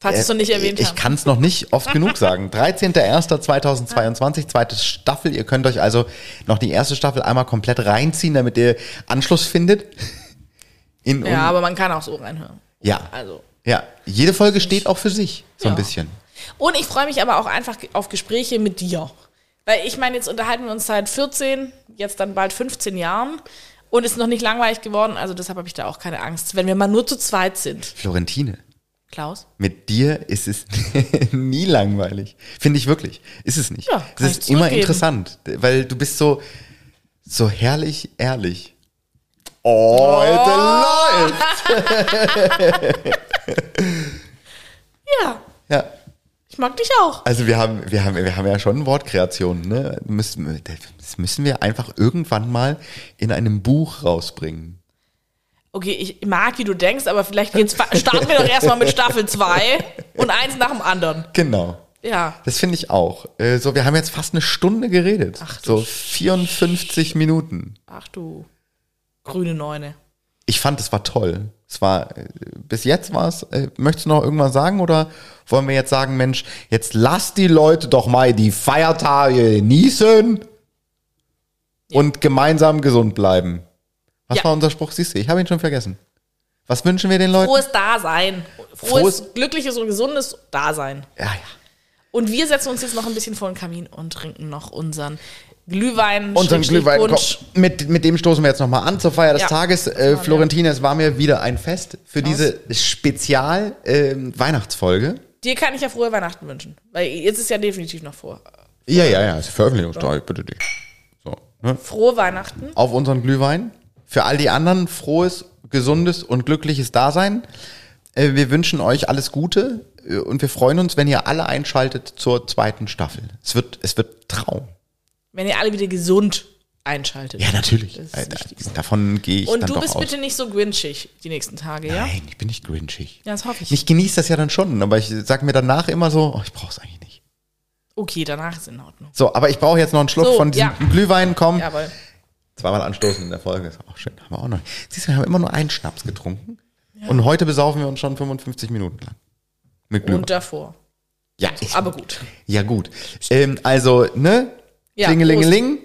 Falls du es Äh, noch nicht erwähnt Ich hast. kann es noch nicht oft genug sagen. 13.01.2022, zweite Staffel. Ihr könnt euch also noch die erste Staffel einmal komplett reinziehen, damit ihr Anschluss findet. In, Ja, aber man kann auch so reinhören. ja. Also. Ja, jede Folge steht auch für sich, so ein Ja. bisschen. Und ich freue mich aber auch einfach auf Gespräche mit dir. Weil ich meine, jetzt unterhalten wir uns seit 14, jetzt dann bald 15 Jahren und ist noch nicht langweilig geworden. Also deshalb habe ich da auch keine Angst, wenn wir mal nur zu zweit sind. Florentine, Klaus? mit dir ist es nie langweilig. Finde ich wirklich. Ist es nicht. Ja, es ist immer interessant, weil du bist so, so herrlich ehrlich. Heute läuft. Ja, Ja. Ich mag dich auch. Also wir haben, wir haben, wir haben ja schon Wortkreationen, ne? Müssen, das müssen wir einfach irgendwann mal in einem Buch rausbringen. Okay, ich mag, wie du denkst, aber vielleicht geht's, starten wir doch erstmal mit Staffel 2 und eins nach dem anderen. Genau. Ja. Das finde ich auch. Äh, So, wir haben jetzt fast eine Stunde geredet. Ach du so 54 Minuten. Ach du grüne Neune. Ich fand, es war toll. Es war, äh, bis jetzt war es, äh, möchtest du noch irgendwas sagen oder wollen wir jetzt sagen, Mensch, jetzt lass die Leute doch mal die Feiertage genießen und gemeinsam gesund bleiben. Was Ja. war unser Spruch? Siehst du, ich habe ihn schon vergessen. Was wünschen wir den Leuten? Frohes Dasein. Frohes, Frohes- glückliches und gesundes Dasein. Ja, ja. Und wir setzen uns jetzt noch ein bisschen vor den Kamin und trinken noch unseren Glühwein, Unseren Glühwein, Punsch. komm, mit, mit dem stoßen wir jetzt nochmal an zur Feier des Ja. Tages. Äh. Florentine, es war mir wieder ein Fest für diese Spezial-Weihnachtsfolge. Dir kann ich ja frohe Weihnachten wünschen. Weil jetzt ist ja definitiv noch vor. ja, ja, ja, ist Veröffentlichungstag, bitte dich. So, ne? Frohe Weihnachten. Auf unseren Glühwein. Für all die anderen frohes, gesundes und glückliches Dasein. Äh, wir wünschen euch alles Gute äh, und wir freuen uns, wenn ihr alle einschaltet zur zweiten Staffel. Es wird, es wird Traum. Wenn ihr alle wieder gesund einschaltet. Ja, natürlich. Das ist Äh, das Wichtigste. Davon gehe ich Und dann du doch bist aus. bitte nicht so grinchig die nächsten Tage, ja? Nein, ich bin nicht grinchig. Ja, das hoffe ich. Ich genieße das ja dann schon, aber ich sag mir danach immer so, oh, ich brauche es eigentlich nicht. Okay, danach ist in Ordnung. So, aber ich brauche jetzt noch einen Schluck So, von diesem ja. Glühwein, komm. Jawohl. Zweimal anstoßen in der Folge, ist auch schön. Haben wir auch noch. Siehst du, wir haben immer nur einen Schnaps getrunken. Und heute besaufen wir uns schon 55 Minuten lang. Mit Glühwein. Und davor. ja, ich, Aber gut. ja, gut. Ähm, also, ne? Ja, Klingelingeling.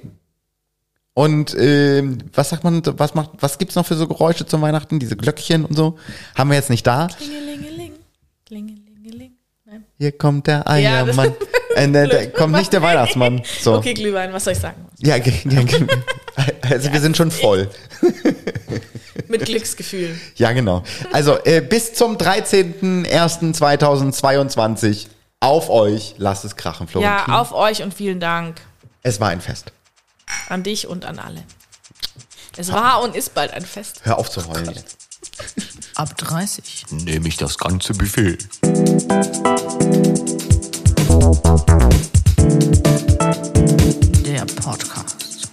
Und ähm, was sagt man, was macht, was gibt's noch für so Geräusche zum Weihnachten? Diese Glöckchen und so? Haben wir jetzt nicht da. Klingelingeling. Klingelingeling. Nein. Hier kommt der Ja, Eiermann. äh, ne, da kommt nicht der Weihnachtsmann. So. Okay, Glühwein, was soll ich sagen? Ja, ja, also wir sind schon voll. Mit Glücksgefühl. Ja, genau. Also äh, bis zum 13.01.2022 auf euch. Lasst es krachen, Florentin. Ja, auf euch und vielen Dank Es war ein Fest. an dich und an alle. Es war und ist bald ein Fest. Hör auf zu heulen jetzt. Ab 30. nehme ich das ganze Buffet. Der Podcast.